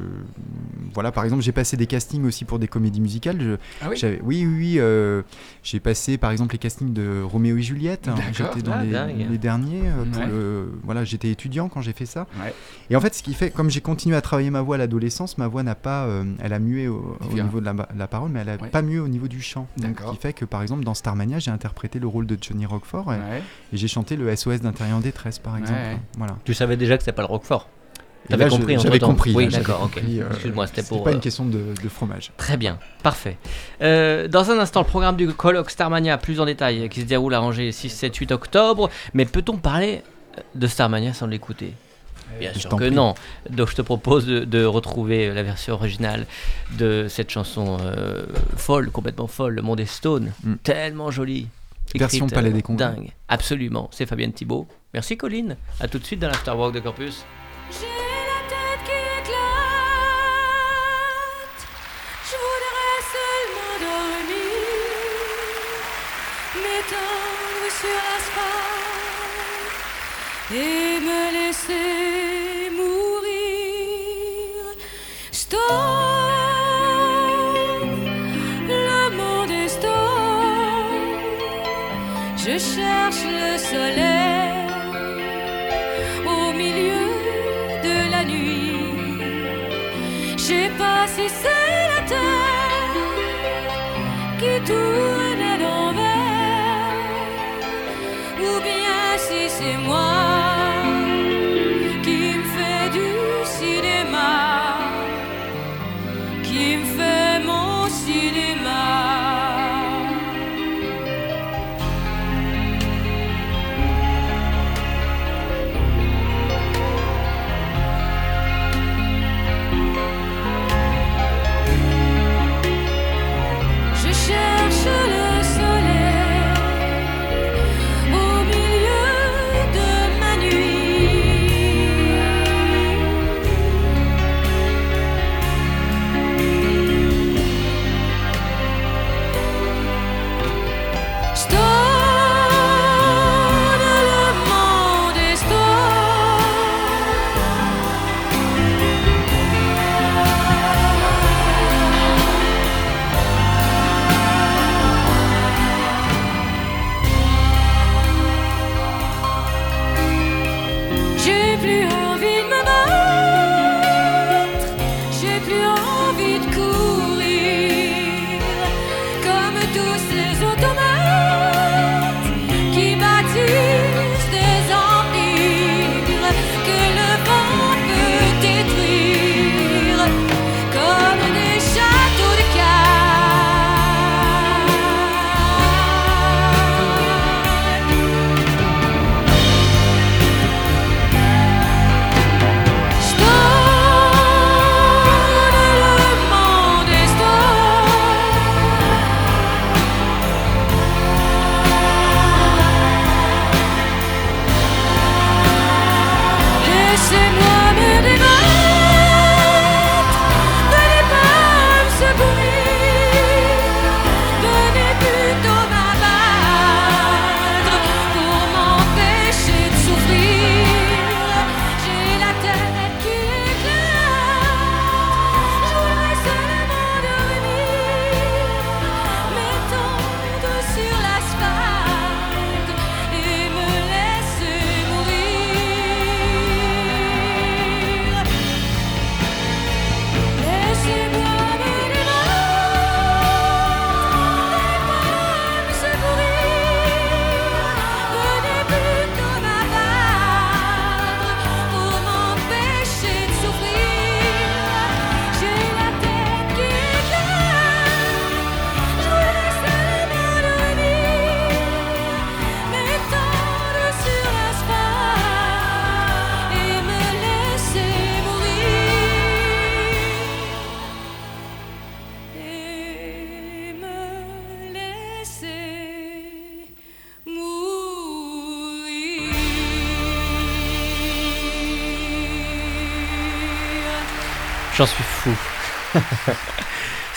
voilà par exemple j'ai passé des castings aussi pour des comédies musicales Je- Ah oui j'avais- oui, oui, oui, euh, j'ai passé par exemple les castings de Roméo et Juliette. hein, D'accord. J'étais dans Ah, les, derniers. euh, pour Ouais. le- voilà, j'étais étudiant quand j'ai fait ça. Ouais. Et en fait, ce qui fait, comme j'ai continué à travailler ma voix à l'adolescence, ma voix n'a pas, euh, elle a mué au, niveau de la, la parole, mais elle a Ouais. pas mué au niveau du chant. Donc, ce qui fait que par exemple dans Starmania, j'ai interprété le rôle de Johnny Roquefort et, Ouais. et j'ai chanté le SOS d'intérieur en détresse par exemple. Ouais. Voilà. Tu savais déjà que c'était pas le Roquefort? T'avais compris J'avais compris. Oui, d'accord, ok. euh, Excuse-moi, c'était pour, pas euh, une question de, de fromage. Très bien, parfait. Euh, dans un instant, le programme du colloque Starmania plus en détail qui se déroule à Angers 6, 7, 8 octobre. Mais peut-on parler de Starmania sans l'écouter? Bien Je sûr que prie. non. Donc je te propose de, de retrouver la version originale de cette chanson euh, folle, complètement folle, Le Monde est Stone. Mm. Tellement jolie. Version Palais euh, des Congrès. Dingue. Absolument. C'est Fabienne Thibault. Merci Colline. À tout de suite dans l'Afterwork de Campus. Et me laisser mourir. Stop. Je cherche le soleil au milieu de la nuit. Je sais pas si c'est la terre qui tourne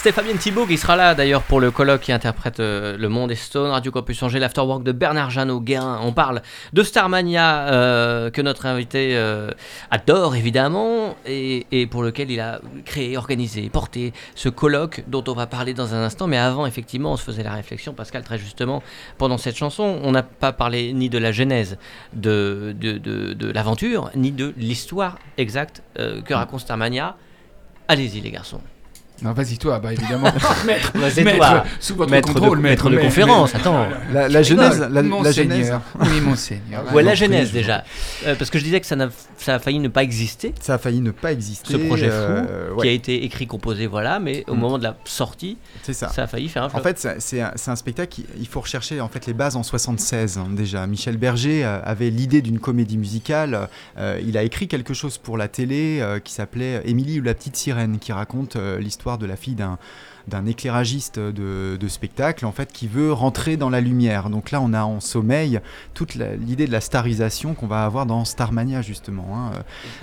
C'était Fabien Thibault qui sera là d'ailleurs pour le colloque qui interprète euh, Le Monde est Stone, Radio Campus Angers, l'Afterwork de Bernard Jeannot Guérin. On parle de Starmania euh, que notre invité euh, adore évidemment et, pour lequel il a créé, organisé, porté ce colloque dont on va parler dans un instant. Mais avant, effectivement, on se faisait la réflexion, Pascal, très justement, pendant cette chanson, on n'a pas parlé ni de la genèse de, de, l'aventure, ni de l'histoire exacte que raconte Starmania. Allez-y les garçons. Non, vas-y, toi, bah évidemment. maître, c'est toi. sous votre Maître de- contrôle, maître de maître, conférence, maître. attends. La, la genèse, la, genèse, Oui, monseigneur. Ouais, la genèse déjà. Euh, parce que je disais que ça, n'a- ça a failli ne pas exister, ça a failli ne pas exister. ce projet fou, euh, qui a été écrit, composé, voilà, mais au Mm. moment de la sortie, c'est ça. ça a failli faire un flop. En fait, c'est- c'est un, un spectacle, qui- il faut rechercher en fait les bases en 76 hein, déjà. Michel Berger euh, avait l'idée d'une comédie musicale. euh, il a écrit quelque chose pour la télé euh, qui s'appelait Émilie ou la petite sirène, qui raconte euh, de la fille d'un d'un éclairagiste de, de spectacle en fait qui veut rentrer dans la lumière. Donc là, on a en sommeil toute l'idée de la starisation qu'on va avoir dans Starmania justement. hein.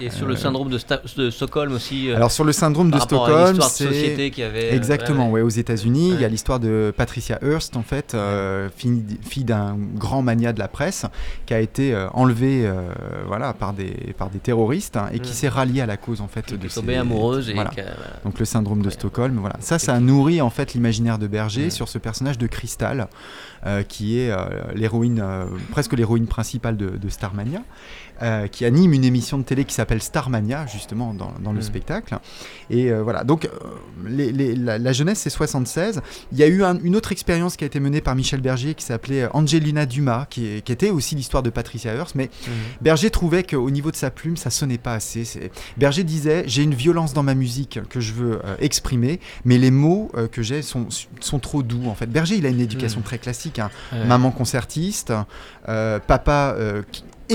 Et sur euh, le syndrome de, Sta- de Stockholm aussi, euh, Alors sur le syndrome de Stockholm, c'est euh, Exactement, ouais, ouais, aux États-Unis, il y a Ouais. l'histoire de Patricia Hearst, en fait, euh, fille, fille d'un grand mania de la presse, qui a été euh, enlevée, euh, voilà, par des par des terroristes hein, et qui Mm. s'est ralliée à la cause en fait de tombée amoureuse et voilà. Donc le syndrome de Ouais. Stockholm, voilà. Ça, ça a nourri en fait l'imaginaire de Berger sur ce personnage de Crystal, euh, qui est euh, l'héroïne, euh, presque l'héroïne principale de, de Starmania, euh, qui anime une émission de télé qui s'appelle Starmania, justement, dans, dans le Mm. spectacle. Et euh, voilà, donc euh, les- les- la, la jeunesse, c'est 76. Il y a eu un- une autre expérience qui a été menée par Michel Berger qui s'appelait Angelina Dumas, qui, était aussi l'histoire de Patricia Hearst, mais Mhm. Berger trouvait qu'au niveau de sa plume, ça sonnait pas assez. Berger disait J'ai une violence dans ma musique que je veux exprimer, mais les mots que j'ai sont, sont trop doux. En fait, Berger, il a une éducation Mm. très classique hein. Ouais. maman concertiste, euh, papa euh,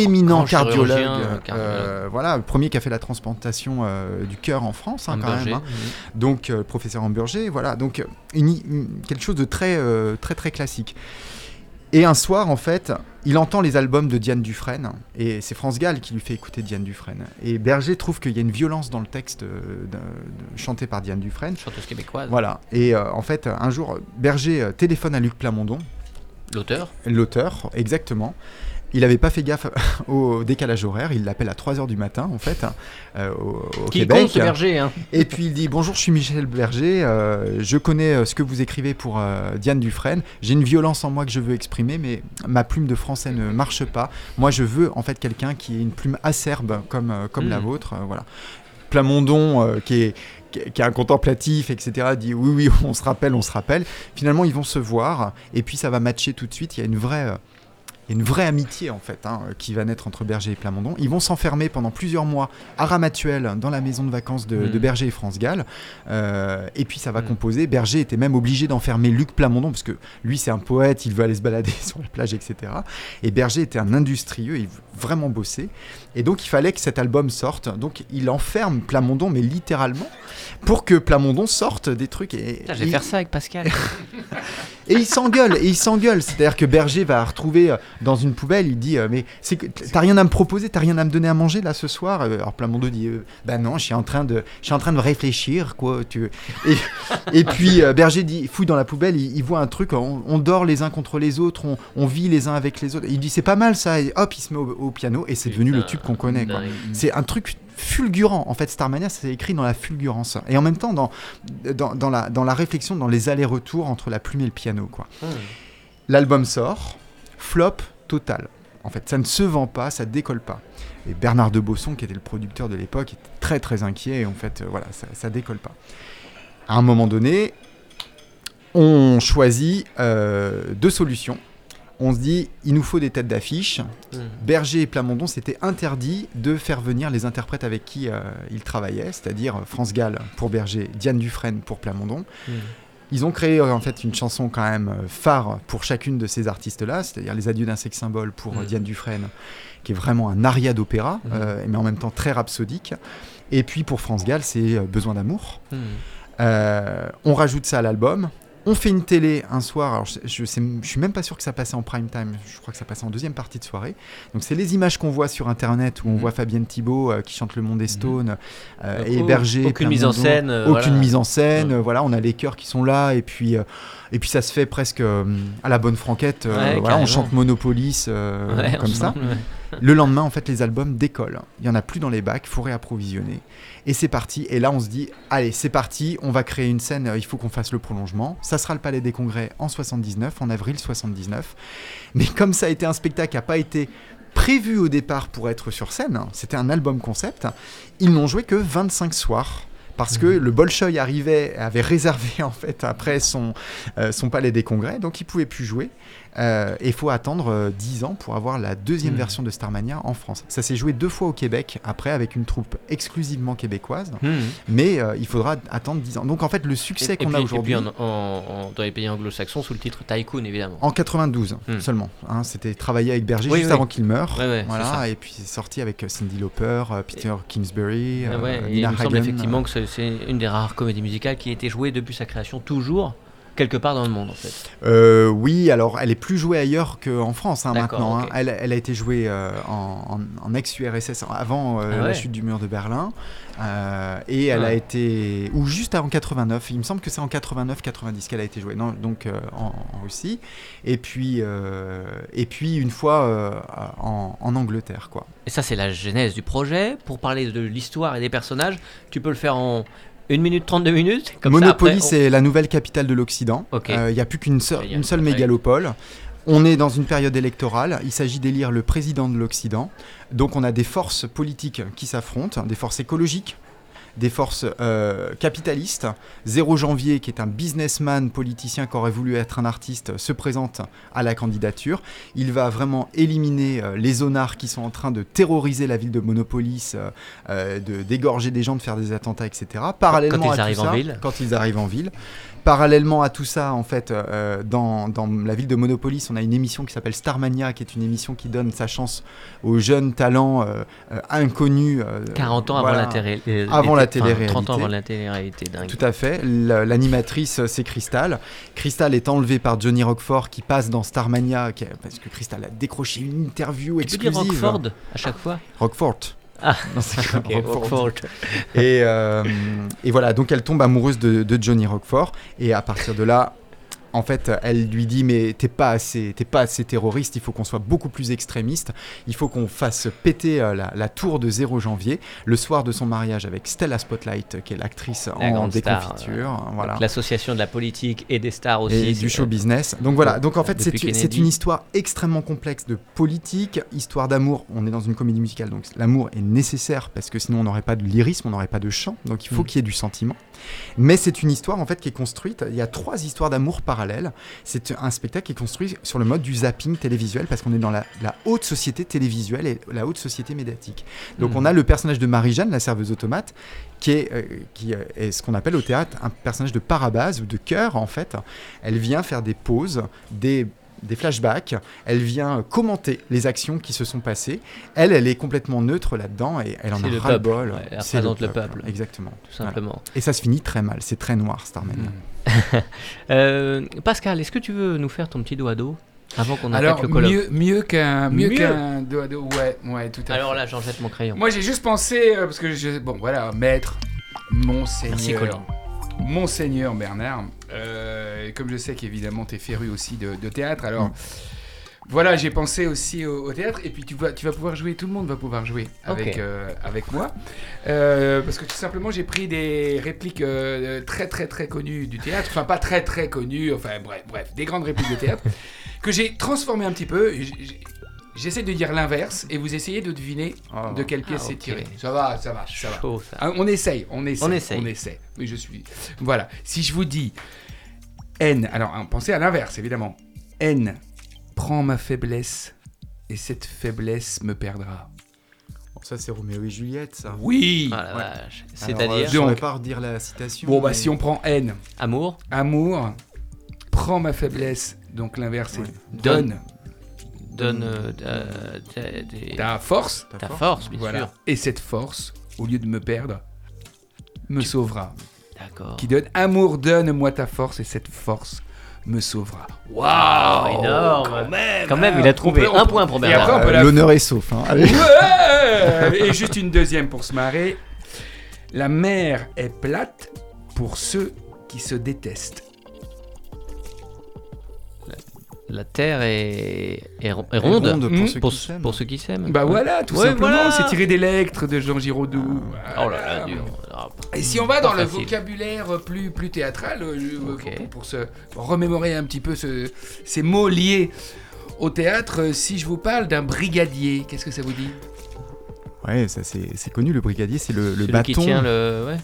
éminent cardiologue, chirurgien, euh, cardiologue. voilà, le premier qui a fait la transplantation euh, du cœur en France, hein, quand même. hein. Donc, euh, professeur Hamburger, voilà, donc euh, une- une- quelque chose de très, euh, très, très classique. Et un soir, en fait, il entend les albums de Diane Dufresne, et c'est France Gall qui lui fait écouter Diane Dufresne. Et Berger trouve qu'il y a une violence dans le texte euh, chanté par Diane Dufresne. Chanteuse québécoise. Voilà. Et euh, en fait, un jour, Berger euh, téléphone à Luc Plamondon, L'auteur. l'auteur, exactement. Il n'avait pas fait gaffe au décalage horaire, il l'appelle à 3h du matin, en fait, hein, euh, au, au Qui Québec. compte berger, hein. Et puis il dit Bonjour, je suis Michel Berger, euh, je connais euh, ce que vous écrivez pour euh, Diane Dufresne. J'ai une violence en moi que je veux exprimer, mais ma plume de français ne marche pas. Moi, je veux en fait quelqu'un qui ait une plume acerbe comme, comme la Mm. vôtre. voilà. Plamondon, qui est qui est un contemplatif, etc., dit oui, oui, on se rappelle, on se rappelle. Finalement, ils vont se voir, et puis ça va matcher tout de suite. Il y a une vraie, il y a une vraie amitié, en fait, hein, qui va naître entre Berger et Plamondon. Ils vont s'enfermer pendant plusieurs mois à Ramatuelle, dans la maison de vacances de, Mm. de Berger et France Gall. Euh, et puis ça va Mm. composer. Berger était même obligé d'enfermer Luc Plamondon, parce que lui, c'est un poète, il veut aller se balader sur la plage, etc. Et Berger était un industrieux, il veut vraiment bosser. Et donc il fallait que cet album sorte. Donc il enferme Plamondon, mais littéralement, pour que Plamondon sorte des trucs. Et, Putain, je vais et- faire ça avec Pascal. et il s'engueule, et il s'engueule. C'est-à-dire que Berger va retrouver euh, dans une poubelle, il dit euh, Mais c'est que t'as rien à me proposer, t'as rien à me donner à manger là ce soir Euh, Alors Plamondon dit Bah non, je suis en train de, je suis en train de réfléchir, quoi. Tu... Et, et puis Berger dit Fouille dans la poubelle, il, il voit un truc, on, on dort les uns contre les autres, on, on vit les uns avec les autres. Il dit C'est pas mal ça, et hop, il se met au, au piano, et c'est devenu le tube qu'on connaît, quoi. C'est un truc fulgurant. En fait, Starmania, c'est écrit dans la fulgurance. Et en même temps, dans, dans, dans la, dans la réflexion, dans les allers-retours entre la plume et le piano, quoi. Mhm. L'album sort, flop total. En fait, ça ne se vend pas, ça décolle pas. Et Bernard de Bosson, qui était le producteur de l'époque, était très très inquiet. Et en fait, euh, voilà, ça, ça décolle pas. À un moment donné, on choisit euh, deux solutions. On se dit, il nous faut des têtes d'affiche. Mhm. Berger et Plamondon, c'était interdit de faire venir les interprètes avec qui euh, ils travaillaient, c'est-à-dire France Gall pour Berger, Diane Dufresne pour Plamondon. Mhm. Ils ont créé euh, en fait une chanson quand même euh, phare pour chacune de ces artistes-là, c'est-à-dire Les Adieux d'un sexe symbole pour Mhm. Diane Dufresne, qui est vraiment un aria d'opéra, euh, mais en même temps très rhapsodique. Et puis pour France Gall, c'est Besoin d'amour. On rajoute ça à l'album, On fait une télé un soir, alors je, je, sais- je suis même pas sûr que ça passait en prime time, je crois que ça passait en deuxième partie de soirée. Donc c'est les images qu'on voit sur internet où on Mhm. voit Fabienne Thibault euh, qui chante Le Monde des Stones, euh, et hébergé. aucune de mise en scène, euh, aucune voilà. mise en scène, euh, voilà, on a les chœurs qui sont là, et puis, euh, et puis ça se fait presque euh, à la bonne franquette, euh, Ouais, voilà, on chante Monopolis euh, Ouais, comme ça. ouais. Le lendemain, en fait, les albums décollent. Il y en a plus dans les bacs, il faut réapprovisionner. Et c'est parti. Et là, on se dit, allez, c'est parti, on va créer une scène, il faut qu'on fasse le prolongement. Ça sera le Palais des Congrès en 79, en avril 79. Mais comme ça a été un spectacle qui n'a pas été prévu au départ pour être sur scène, hein, c'était un album concept, ils n'ont joué que 25 soirs. Parce que le Bolchoï arrivait, avait réservé en fait après son, euh, son palais des congrès, donc il pouvait plus jouer. Euh, et il faut attendre euh, 10 ans pour avoir la deuxième Mhm. version de Starmania en France. Ça s'est joué deux fois au Québec, après avec une troupe exclusivement québécoise, Mhm. mais euh, il faudra attendre 10 ans. Donc en fait, le succès qu'on a aujourd'hui. Et puis en- dans les pays anglo-saxons sous le titre Tycoon évidemment. En 92 Hmm. seulement. hein, C'était travaillé avec Berger Oui, juste oui. avant qu'il meure. Ouais, ouais, voilà, et puis c'est sorti avec euh, Cindy Lauper, euh, Peter Kingsbury, Ah euh, ouais, et il Nina me semble effectivement que c'est une des rares comédies musicales qui a été jouée depuis sa création toujours quelque part dans le monde en fait. Euh, oui, alors elle est plus jouée ailleurs qu'en France hein, maintenant. hein. Elle, elle a été jouée euh, en, en- en ex-URSS avant euh, Ah ouais. la chute du mur de Berlin. Et elle a Ouais. été. Ou juste en 89. Il me semble que c'est en 89-90 qu'elle a été jouée. Non, donc en, en Russie. Et puis, et puis une fois en, en Angleterre, quoi. Et ça c'est la genèse du projet. Pour parler de l'histoire et des personnages, tu peux le faire en 1 minute 32 minutes. Comme Monopoly, on- c'est la nouvelle capitale de l'Occident. Euh, Il n'y a plus qu'une seule, une mégalopole. On est dans une période électorale. Il s'agit d'élire le président de l'Occident. Donc on a des forces politiques qui s'affrontent, des forces écologiques, des forces euh, capitalistes. Zéro Janvier, qui est un businessman politicien qui aurait voulu être un artiste, se présente à la candidature. Il va vraiment éliminer euh, les zonards qui sont en train de terroriser la ville de Monopolis, euh, de d'égorger des gens, de faire des attentats, etc. Parallèlement ils à tout arrivent en ça, ville. Quand ils arrivent en ville. Parallèlement à tout ça, en fait, euh, dans, dans la ville de Monopolis, on a une émission qui s'appelle Starmania, qui est une émission qui donne sa chance aux jeunes talents euh, euh, inconnus. euh, 40 ans avant la télé- euh, Avant la enfin, 30 télé-réalité. ans avant la télé-réalité, dingue. Tout à fait. La- L'animatrice, euh, c'est Crystal. Crystal est enlevée par Johnny Rockford qui passe dans Starmania, qui a- parce que Crystal a décroché une interview Tu peux dire exclusive. Rockford à chaque fois? Rockford. Ah, Non, c'est ok, Rockford. Rockford. Et, euh, et voilà, donc elle tombe amoureuse de, de Johnny Rockford. Et à partir de là, en fait, elle lui dit mais t'es pas assez, t'es pas assez terroriste. Il faut qu'on soit beaucoup plus extrémiste. Il faut qu'on fasse péter euh, la, la tour de 0 janvier le soir de son mariage avec Stella Spotlight, euh, qui est l'actrice La en star, déconfiture. voilà. Donc, L'association de la politique et des stars aussi. et du show business. Donc voilà, donc en fait c'est une histoire extrêmement complexe de politique, histoire d'amour. On est dans une comédie musicale, donc l'amour est nécessaire parce que sinon on n'aurait pas de lyrisme, on n'aurait pas de chant. Donc il faut Mm. qu'il y ait du sentiment. Mais c'est une histoire en fait qui est construite. Il y a trois histoires d'amour parallèles. C'est un spectacle qui est construit sur le mode du zapping télévisuel parce qu'on est dans la, la haute société télévisuelle et la haute société médiatique. Donc Mm. on a le personnage de Marie-Jeanne, la serveuse automate, qui est, euh, qui euh, est ce qu'on appelle au théâtre un personnage de parabase ou de cœur en fait. Elle vient faire des pauses, des des flashbacks, elle vient commenter les actions qui se sont passées. Elle, elle est complètement neutre là-dedans et elle en a le ras le peuple, bol. ouais, elle C'est représente le peuple. Exactement. Tout simplement. Et ça se finit très mal, c'est très noir Starman. Mm. Euh, Pascal, est-ce que tu veux nous faire ton petit doigt d'eau avant qu'on Alors, attaque le colloque mieux, mieux qu'un mieux Mieux. qu'un doigt d'eau. Ouais, ouais, tout à Alors fait. là, j'en jette mon crayon. Moi, j'ai juste pensé, euh, parce que je, bon, voilà, maître, Merci, monseigneur, Colin. Monseigneur Bernard. Euh, comme je sais qu'évidemment, t'es féru aussi de, de théâtre, alors. Mm. Voilà, j'ai pensé aussi au, au théâtre et puis tu vas, tu vas pouvoir jouer, tout le monde va pouvoir jouer avec, euh, avec moi. Euh, parce que tout simplement, j'ai pris des répliques euh, très très très connues du théâtre, enfin pas très très connues, enfin bref, bref, des grandes répliques de théâtre, que j'ai transformées un petit peu. J- J'essaie de dire l'inverse et vous essayez de deviner Oh. de quelle pièce Ah, c'est tiré. Ça va, ça va, ça va. Chaud, ça. Ah, on essaye, on essaye, On essaye. on essaye. Oui, je suis. Voilà. Si je vous dis N, alors hein, pensez à l'inverse évidemment. N prend ma faiblesse et cette faiblesse me perdra. Bon, ça c'est Roméo et Juliette ça. Oui. Ah Ouais. C'est-à-dire je Donc- pas redire la citation. Bon bah mais- si on prend N, amour, amour prend ma faiblesse, donc l'inverse Ouais. est donne donne euh, euh, des- ta force, ta force, bien voilà. sûr. Et cette force, au lieu de me perdre, me sauvera. D'accord. qui donne Amour, donne-moi ta force et cette force me sauvera. Waouh énorme. Quand même, Quand même, il a trouvé On peut- on un peut- point pour et Bernard. après, on peut Euh, la- L'honneur est sauf. hein. Allez. Ouais Et juste une deuxième pour se marrer. La mer est plate pour ceux qui se détestent. La Terre est, est, ronde, ronde pour Mmh. ceux pour, qui s'aiment. pour ceux qui s'aiment. Bah voilà, tout Ouais, simplement. voilà. C'est tiré des Lectres de Jean Giraudoux. Oh là là, dur. Et si on va dans le facile. vocabulaire plus, plus théâtral, euh, je- pour, pour se remémorer un petit peu ce- ces mots liés au théâtre, euh, si je vous parle d'un brigadier, qu'est-ce que ça vous dit? Ouais, ça c'est connu. Le brigadier, c'est le, le Celui bâton qui tient le. Ouais.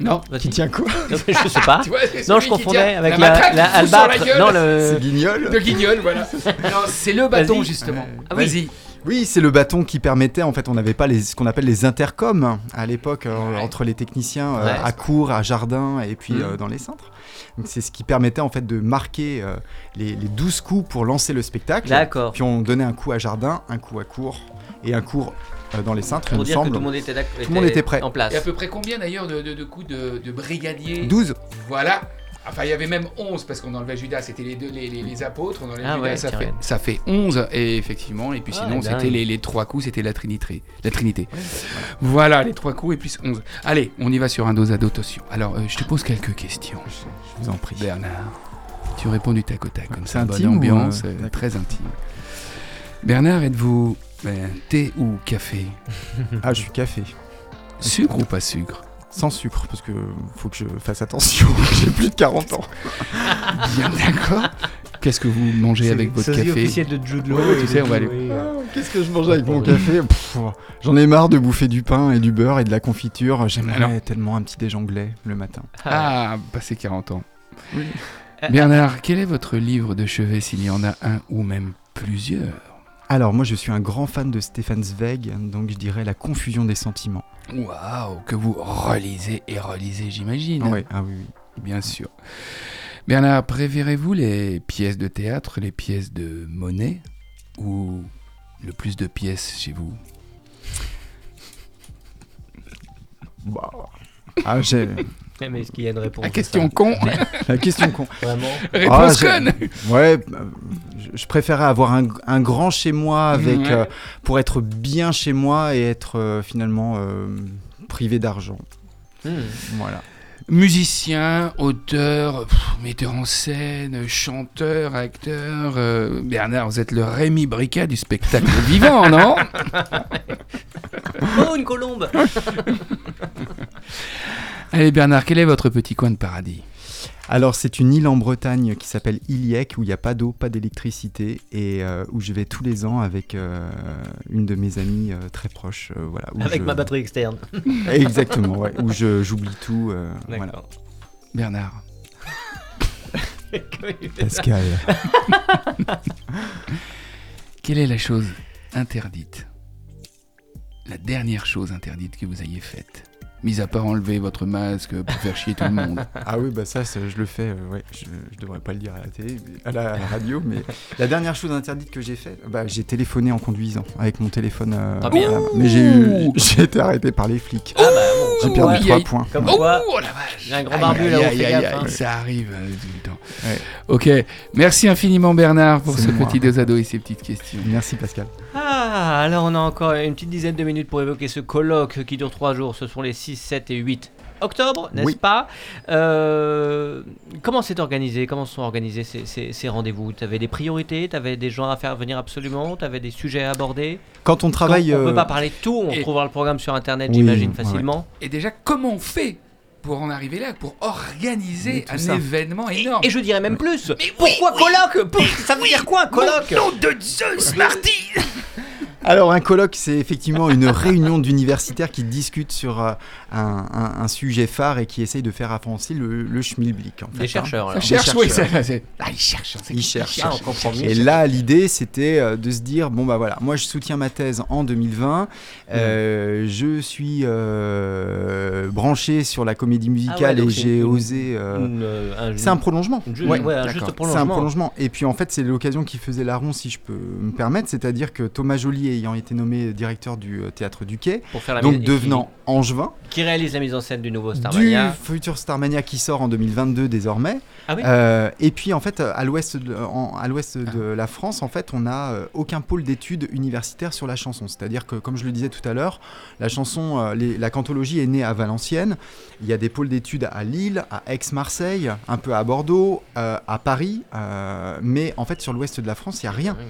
Non qui tient quoi je sais pas. Tu vois, c'est Non, celui je qui confondais tient avec la la, matraque la qui fout sur la albâtre. gueule Non, le. C'est guignol. de Guignol, voilà. non, c'est le bâton Vas-y. justement. Ah oui. Vas-y. Oui, c'est le bâton qui permettait, en fait, on n'avait pas les, ce qu'on appelle les intercoms à l'époque, euh, Ouais. entre les techniciens euh, Ouais. à court, à jardin et puis Mhm. euh, dans les cintres. Donc c'est ce qui permettait en fait de marquer euh, les, les 12 coups pour lancer le spectacle. D'accord. Puis on donnait un coup à jardin, un coup à court et un coup euh, dans les cintres, il Pour me dire que semble. tout le monde était, d'accord- Tout le monde était prêt. En place. Et à peu près combien d'ailleurs de, de- de coups de, de brigadier 12 Voilà. Enfin, il y avait même 11 parce qu'on enlevait Judas, c'était les, deux, les, les, les apôtres, on enlevait Ah Judas, ouais, ça, fait, ça fait 11, et effectivement, et puis Ah, sinon, c'était les, les trois coups, c'était la Trinité. La Trinité. Voilà, les trois coups et plus 11. Allez, on y va sur un dos à dos attention. Alors, euh, je te pose quelques questions. Je vous en prie. Bernard, tu réponds du tac au tac, comme C'est ça, bonne intime ou, ambiance, euh, euh, très intime. Bernard, êtes-vous euh, thé ou café Ah, je suis café. Sucre ou pas sucre Sans sucre, parce que faut que je fasse attention. J'ai plus de 40 ans. Bien d'accord. Qu'est-ce que vous mangez avec votre café de Jude Ouais, tu sais, on va aller- Ah, Qu'est-ce que je mange avec mon café Pff, J'en ai marre de bouffer du pain et du beurre et de la confiture. J'aimerais Alors tellement un petit déj anglais le matin. Ah, passé 40 ans. Oui. Bernard, quel est votre livre de chevet s'il y en a un ou même plusieurs? Alors, moi, je suis un grand fan de Stefan Zweig, donc je dirais La confusion des sentiments. Waouh, que vous relisez et relisez, j'imagine. Ah oui, oui. Bien sûr. Bernard, préférez-vous les pièces de théâtre, les pièces de monnaie ou le plus de pièces chez vous? Bah, Ah, j'ai Mais est-ce qu'il y a une réponse La question con la question con. Vraiment Réponse j'ai- conne Ouais, je, préférais avoir un, un grand chez moi avec Ouais. euh, pour être bien chez moi et être euh, finalement euh, privé d'argent. Hmm. Voilà. Musicien, auteur, pff, metteur en scène, chanteur, acteur. euh, Bernard, vous êtes le Rémi Bricat du spectacle vivant, non? Oh, une colombe Allez Bernard, quel est votre petit coin de paradis? Alors c'est une île en Bretagne qui s'appelle Iliec où il n'y a pas d'eau, pas d'électricité et euh, où je vais tous les ans avec euh, une de mes amies euh, très proches. voilà, Avec je- ma batterie externe. Exactement, ouais, où je- j'oublie tout. voilà. Bernard, Pascal. quelle est la chose interdite? La dernière chose interdite que vous ayez faite? Mis à part enlever votre masque pour faire chier tout le monde. Ah oui, bah ça, ça, je le fais. euh, ouais, je, je devrais pas le dire à la télé, mais- à la, à la radio, mais la dernière chose interdite que j'ai faite, bah, j'ai téléphoné en conduisant avec mon téléphone. euh, Ah bien. mais j'ai eu, j'ai été arrêté par les flics. Ah bah bon. J'ai perdu quoi- trois aïe. points. Comme Oh, quoi, oh la vache J'ai un grand barbu là-haut, aïe, hein. Ça arrive euh, tout le temps. Ouais. Ok, merci infiniment Bernard pour ce moi. petit dosado et ces petites questions. Merci Pascal. Ah, alors on a encore une petite dizaine de minutes pour évoquer ce colloque qui dure 3 jours. Ce sont les 6, 7 et 8 octobre, n'est-ce Oui. pas? Euh, Comment c'est organisé? Comment sont organisés ces, ces- ces rendez-vous? Tu avais des priorités? Tu avais des gens à faire venir absolument? Tu avais des sujets à aborder? Quand on travaille, On ne euh, peut pas parler de tout, on et- trouvera le programme sur internet, Oui, j'imagine, ouais. facilement. Et déjà, comment on fait pour en arriver là, pour organiser Mais un ça. événement énorme? et je dirais même plus. oui, Pourquoi oui, colloque? Pour- Ça veut dire quoi un colloque? Nom de Zeus, Marty Alors un colloque, c'est effectivement une réunion d'universitaires qui discutent sur euh, un, un- un sujet phare et qui essayent de faire avancer le, le schmilblick. En fait, Des hein. chercheurs. Cherche, oui, chercheurs. ça, c'est- Ah, il cherche. on sait Ils cherchent. Ah. Et là, l'idée, c'était euh, de se dire bon bah voilà, moi je soutiens ma thèse en 2020, euh, je suis euh, branché sur la comédie musicale donc et j'ai une- osé. c'est un prolongement. ju- Ouais. ouais, juste C'est un prolongement. prolongement. Et puis en fait, c'est l'occasion qui faisait la ronde, si je peux me permettre. C'est-à-dire que Thomas Joly ayant été nommé directeur du euh, théâtre du Quai, Pour faire la donc devenant angevin, Qui, réalise la mise en scène du nouveau du Starmania. futur Starmania qui sort en 2022 désormais. Ah oui Euh, et puis en fait, à l'ouest de, en- à l'ouest de la France, en fait, on n'a euh, aucun pôle d'études universitaires sur la chanson. C'est-à-dire que, comme je le disais tout à l'heure, la chanson, les- la cantologie est née à Valenciennes. Il y a des pôles d'études à Lille, à Aix-Marseille, un peu à Bordeaux, euh, à Paris, euh, mais en fait sur l'ouest de la France, il y a rien. Oui.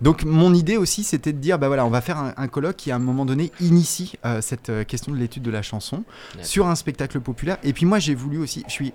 Donc mon idée aussi, c'était de dire, bah voilà, on va faire un, un colloque qui à un moment donné initie euh, cette euh, question de l'étude de la chanson sur un spectacle populaire. Et puis moi, j'ai voulu aussi, je suis,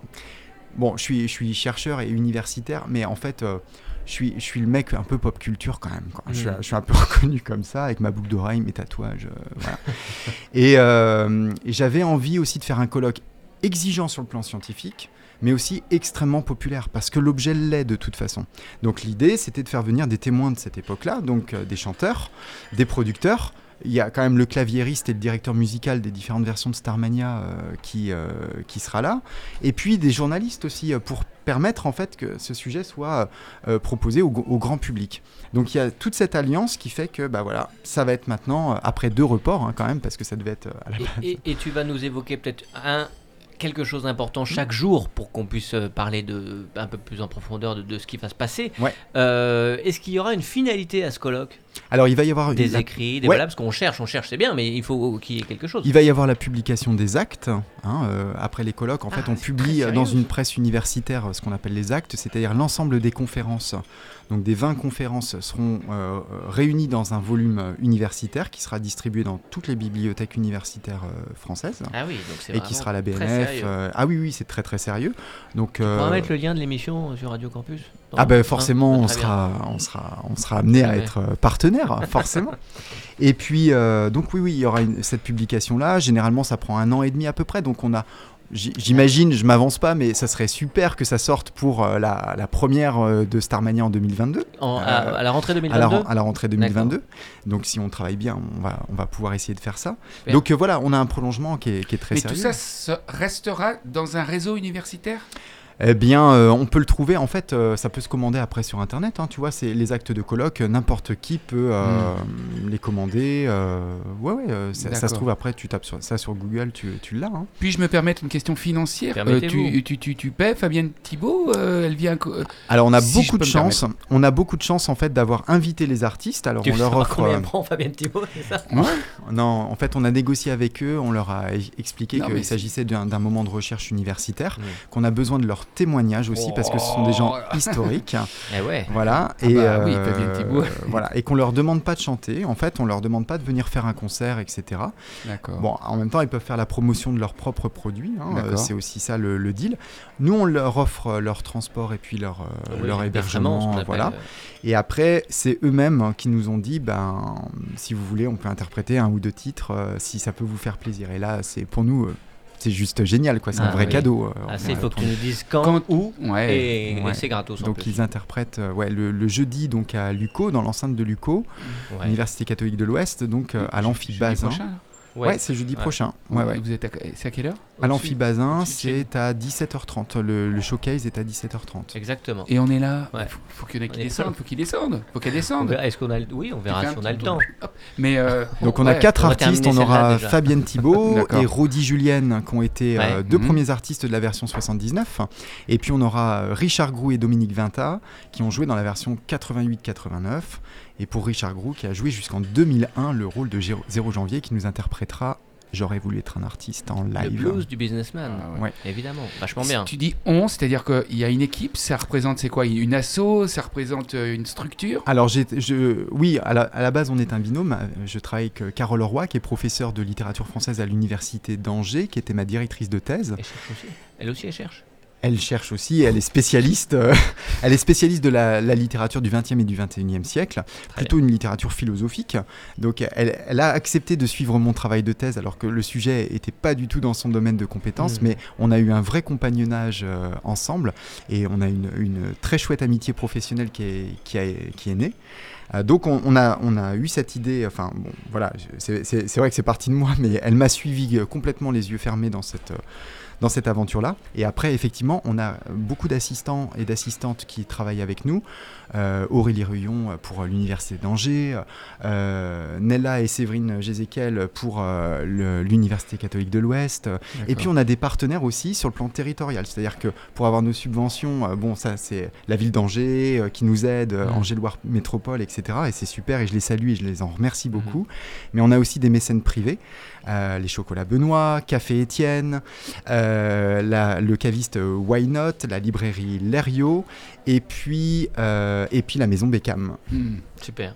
bon, je suis, je suis chercheur et universitaire, mais en fait. euh, je suis, je suis le mec un peu pop culture quand même. quoi. Je, suis, Mm. je suis un peu reconnu comme ça, avec ma boucle d'oreille, mes tatouages. euh, voilà. et euh, et j'avais envie aussi de faire un colloque exigeant sur le plan scientifique, mais aussi extrêmement populaire, parce que l'objet l'est de toute façon. Donc l'idée, c'était de faire venir des témoins de cette époque-là, donc euh, des chanteurs, des producteurs. Il y a quand même le claviériste et le directeur musical des différentes versions de Starmania euh, qui, euh, qui sera là. Et puis des journalistes aussi, euh, pour permettre en fait que ce sujet soit euh, proposé au, au grand public. Donc il y a toute cette alliance qui fait que bah voilà, ça va être maintenant, euh, après deux reports hein, quand même, parce que ça devait être euh, à la Et, et- et tu vas nous évoquer peut-être un quelque chose d'important chaque jour pour qu'on puisse euh, parler de un peu plus en profondeur de, de ce qui va se passer. Ouais. Euh, Est-ce qu'il y aura une finalité à ce colloque? Alors il va y avoir Des la- écrits, des Ouais. voilà, parce qu'on cherche, on cherche, c'est bien, mais il faut qu'il y ait quelque chose. Il va y avoir la publication des actes. hein, euh, après les colloques, en Ah, fait, on c'est publie dans une presse universitaire euh, ce qu'on appelle les actes, c'est-à-dire l'ensemble des conférences. Donc des 20 conférences seront euh, réunies dans un volume universitaire qui sera distribué dans toutes les bibliothèques universitaires euh, françaises. Ah oui, donc c'est Et qui sera la BNF. euh, ah oui, oui, c'est très très sérieux. Donc, On va mettre le lien de l'émission sur Radio Campus. Ah ben forcément, on sera, on sera, on sera amené à Ouais. être euh, partenaire, forcément. Et puis, euh, donc oui, oui, il y aura une- cette publication-là. Généralement, ça prend un an et demi à peu près. Donc on a, j'imagine, je m'avance pas, mais ça serait super que ça sorte pour euh, la, la première euh, de Starmania en 2022. En- à, Euh, à la rentrée À la, 2022 ren- à la rentrée 2022. Donc si on travaille bien, on va, on va pouvoir essayer de faire ça. Donc euh, voilà, on a un prolongement qui est, qui est très Mais sérieux. tout ça restera dans un réseau universitaire? Eh bien, euh, on peut le trouver. En fait, euh, ça peut se commander après sur Internet. hein, tu vois, c'est les actes de colloque. euh, N'importe qui peut euh, les commander. euh, ouais, ouais. euh, ça, ça se trouve après. Tu tapes sur, ça sur Google, tu, tu l'as. hein. Puis-je me permettre une question financière Euh, tu, tu, tu, tu paies Fabienne Thibault euh, Elle vient. Alors, on a Si beaucoup de chance. On a beaucoup de chance en fait d'avoir invité les artistes. Alors, Tu on leur offre. combien prend Fabienne Thibault, c'est ça? Non, en fait, on a négocié avec eux. On leur a e- expliqué qu'il s'agissait d'un moment de recherche universitaire, Oui. qu'on a besoin de leur témoignage aussi parce que ce sont des gens Oh. historiques. Eh ouais. Voilà. Ah et bah oui, euh, voilà. Et qu'on leur demande pas de chanter. En fait, on leur demande pas de venir faire un concert, etc. D'accord. Bon, en même temps, ils peuvent faire la promotion de leurs propres produits. hein, euh, c'est aussi ça le, le deal. Nous, on leur offre euh, leur transport et puis leur, euh, Oui, leur hébergement. Voilà. Et après, c'est eux-mêmes hein, qui nous ont dit, ben, si vous voulez, on peut interpréter un ou deux titres si ça peut vous faire plaisir. Et là, c'est pour nous, c'est juste génial, quoi. C'est Ah un vrai oui. cadeau. euh, Ah, il faut que tu nous dises quand, Quand- où, Ouais. et, c'est gratos en Donc plus. ils interprètent euh, ouais, le, le jeudi donc à Luco, dans l'enceinte de Luco, Ouais. Université catholique de l'Ouest, donc euh, à l'amphibazin. Ouais, c'est jeudi Ouais. prochain. Ouais, ouais. Vous êtes à... C'est à quelle heure À l'amphibazin, c'est à 17h30. Le, le showcase est à 17h30. Exactement. Et on est là. Ouais. Faut, faut qu'il y en ait qui descendent. Faut qu'ils descendent. Faut qu'elles On descendent. verra- Est-ce qu'on a le... Oui, on verra si on a le temps. Mais euh, Donc on a ouais. quatre on artistes, on aura. Fabienne Thibault et Rodi Julienne qui ont été euh, deux Mhm. premiers artistes de la version 79. Et puis on aura euh, Richard Grou et Dominique Vinta qui ont joué dans la version 88-89. Et pour Richard Grou qui a joué jusqu'en 2001 le rôle de 0 janvier qui nous interprétera J'aurais voulu être un artiste en Le live. blues du businessman. Ah ouais. Ouais. Évidemment, vachement Si bien. Tu dis on, c'est-à-dire qu'il y a une équipe, ça représente c'est quoi Une asso, ça représente euh, une structure? Alors, je, oui, à la, à la base, on est un binôme. Je travaille avec euh, Carole Roy, qui est professeure de littérature française à l'université d'Angers, qui était ma directrice de thèse. Elle cherche aussi. Elle aussi, elle cherche. Elle cherche aussi, elle est spécialiste, euh, elle est spécialiste de la, la littérature du XXe et du XXIe siècle, plutôt une littérature philosophique. Donc, elle, elle a accepté de suivre mon travail de thèse, alors que le sujet n'était pas du tout dans son domaine de compétences, Mm. mais on a eu un vrai compagnonnage euh, ensemble, et on a une, une très chouette amitié professionnelle qui est, qui a- qui est née. Euh, donc on, on a, on a eu cette idée, enfin bon voilà, c'est vrai que c'est parti de moi, mais elle m'a suivi complètement les yeux fermés dans cette, dans cette aventure-là. Et après, effectivement, on a beaucoup d'assistants et d'assistantes qui travaillent avec nous. Euh, Aurélie Ruyon pour l'Université d'Angers, euh, Nella et Séverine Jézéquel pour euh, l'Université catholique de l'Ouest. Et puis on a des partenaires aussi sur le plan territorial, c'est-à-dire que pour avoir nos subventions, euh, bon ça c'est la ville d'Angers euh, qui nous aide, euh. Angers-Loire Métropole, etc. Et c'est super et je les salue et je les en remercie Mhm. beaucoup. Mais on a aussi des mécènes privés, euh, les chocolats Benoît, Café Étienne, euh, le caviste euh, Why Not, la librairie Lerio, et puis, et la maison Beckham. Hmm. Super.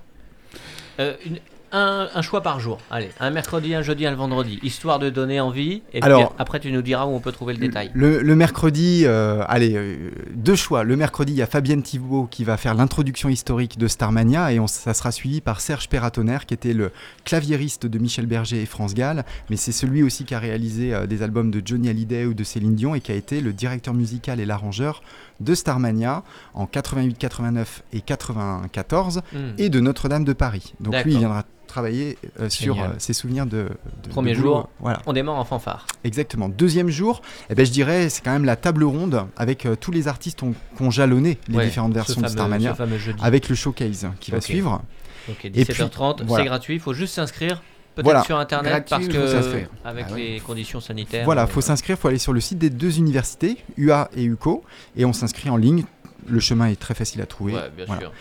Un, un choix par jour. Allez, un mercredi, un jeudi, un vendredi, histoire de donner envie. Et Alors- puis après, tu nous diras où on peut trouver le détail. Le, le mercredi, euh, allez, euh, deux choix. Le mercredi, il y a Fabienne Thibault qui va faire l'introduction historique de Starmania et on- ça sera suivi par Serge Perratonner qui était le claviériste de Michel Berger et France Gall, mais c'est celui aussi qui a réalisé euh, des albums de Johnny Hallyday ou de Céline Dion et qui a été le directeur musical et l'arrangeur de Starmania en 88, 89 et 94 Hmm. et de Notre-Dame de Paris. Donc lui, il viendra travailler euh, sur euh, ses souvenirs de, de Premier de jour. Voilà. On démarre en fanfare. Exactement. Deuxième jour, eh ben, je dirais c'est quand même la table ronde avec euh, tous les artistes qui ont jalonné les Ouais, différentes versions de fameux- Starmania fameux jeudi. avec le showcase qui va suivre. Ok, Et 17h30, puis, voilà. c'est gratuit, il faut juste s'inscrire. Peut-être Voilà. sur internet Gratuit, parce que avec Ah ouais. les conditions sanitaires. Voilà, euh, faut s'inscrire, faut aller sur le site des deux universités, UA et UCO, et on s'inscrit en ligne. Le chemin est très facile à trouver. Ouais, bien Voilà. sûr.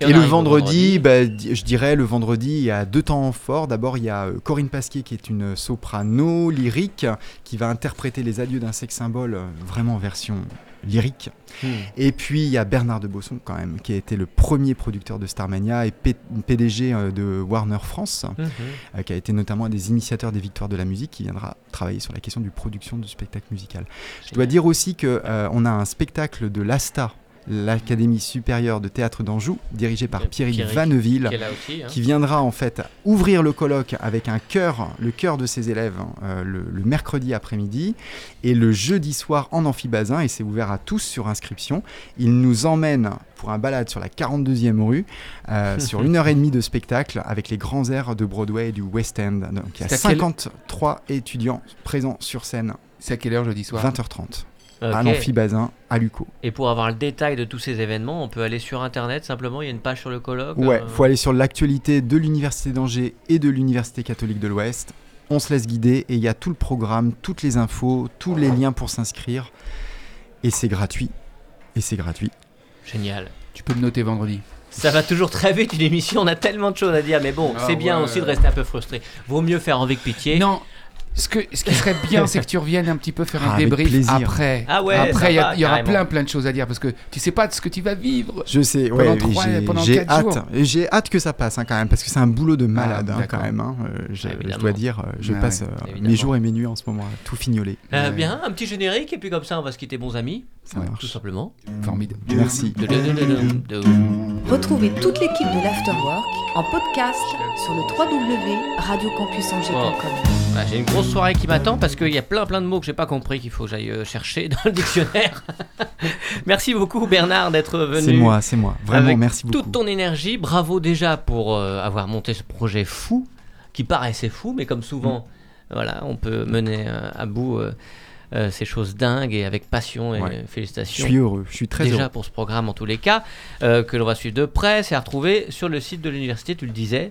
Et, le vendredi, bah, je dirais le vendredi, il y a deux temps forts. D'abord, il y a euh, Corinne Pasquier qui est une soprano lyrique qui va interpréter les adieux d'un sexe symbole euh, vraiment en version lyrique. Hmm. Et puis il y a Bernard de Bosson quand même, qui a été le premier producteur de Starmania et P- PDG euh, de Warner France, Mhm. euh, qui a été notamment un des initiateurs des Victoires de la musique, qui viendra travailler sur la question du production de spectacle musical. Je dois dire aussi que euh, on a un spectacle de l'ASTA, l'Académie supérieure de théâtre d'Anjou, dirigé par Pierrick Vanneville Qui hein. qui viendra en fait ouvrir le colloque avec un chœur, le chœur de ses élèves, euh, le, le mercredi après-midi et le jeudi soir en amphibazin et c'est ouvert à tous sur inscription. Il nous emmène pour un balade sur la 42e rue, euh, sur une heure et demie de spectacle avec les grands airs de Broadway et du West End. Donc il y a C'est à quelle- 53 étudiants présents sur scène, C'est à quelle heure jeudi soir? 20h30, à l'amphibazin à Luco. Et pour avoir le détail de tous ces événements, on peut aller sur internet simplement. Il y a une page sur le colloque. Ouais, euh, faut aller sur l'actualité de l'Université d'Angers et de l'Université catholique de l'Ouest. On se laisse guider et il y a tout le programme, toutes les infos, tous les liens pour s'inscrire. Et c'est gratuit. Et c'est gratuit. Génial. Tu peux me noter vendredi. Ça va toujours très vite une émission, on a tellement de choses à dire, mais bon, Ah c'est bien ouais. aussi de rester un peu frustré. Vaut mieux faire avec pitié. Non, ce, que, ce qui serait bien, c'est que tu reviennes un petit peu faire Ah, un avec débrief après. Ah ouais, après, il y, aura plein plein de choses à dire parce que tu sais pas de ce que tu vas vivre. Je sais, Pendant ouais, trois- j'ai- pendant j'ai quatre hâte. J'ai hâte que ça passe hein, quand même, parce que c'est un boulot de malade Ah, hein, quand même. hein. Euh, je, Ah, je dois dire, euh, je Ah, passe ouais, euh, mes jours et mes nuits en ce moment à tout fignoler. Euh, Ouais. bien, un petit générique et puis comme ça on va se quitter bons amis, Ça Ouais, tout marche. simplement. Formidable. Merci. Retrouvez toute l'équipe de l'Afterwork en podcast sur le www.radiocampusangers.com. Voilà, J'ai une grosse soirée qui m'attend parce qu'il y a plein plein de mots que j'ai pas compris qu'il faut que j'aille euh, chercher dans le dictionnaire. Merci beaucoup Bernard d'être venu. C'est moi, c'est moi. Vraiment, Avec merci beaucoup. Toute ton énergie, bravo déjà pour euh, avoir monté ce projet fou, qui paraissait fou, mais comme souvent, voilà, on peut mener euh, à bout euh, euh, ces choses dingues et avec passion et Ouais. euh, Je félicitations. suis heureux, je suis très déjà heureux. pour ce programme en tous les cas, euh, que l'on va suivre de près, c'est à retrouver sur le site de l'université, tu le disais,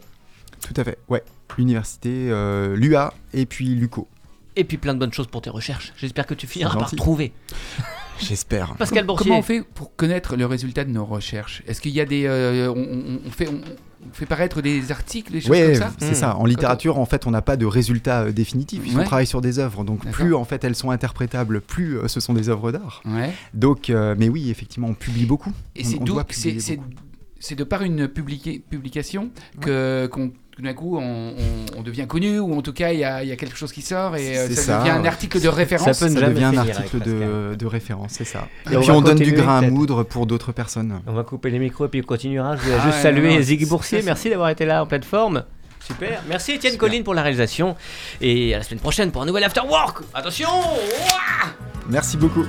Tout à fait, ouais. L'université, euh, l'UA et puis l'UCO. et puis plein de bonnes choses pour tes recherches. J'espère que tu finiras par trouver. J'espère. Pascal Boursier. Comment on fait pour connaître le résultat de nos recherches? Est-ce qu'il y a des. euh, on, fait, on fait paraître des articles, des choses comme ça c'est ça. En littérature, en fait, on n'a pas de résultat euh, définitif. Ouais. travaille sur des œuvres. Donc, plus en fait elles sont interprétables, plus euh, ce sont des œuvres d'art. Ouais. Donc, euh, mais oui, effectivement, on publie beaucoup. Et On- c'est on de par une publication que qu'on tout d'un coup on, on- on devient connu ou en tout cas il y a, il y a quelque chose qui sort et euh, ça, ça, devient un article de référence. Ça peut ne Ça devient un article de, de référence, c'est ça. Et Et, on puis on donne du grain à moudre pour d'autres personnes. On va couper les micros et puis on continuera. Je voulais Ah juste ouais, saluer non, Ziggy Boursier. Merci d'avoir été là en pleine forme. Super. Merci Étienne. Colline pour la réalisation. Et à la semaine prochaine pour un nouvel After Work. Attention Ouah Merci beaucoup.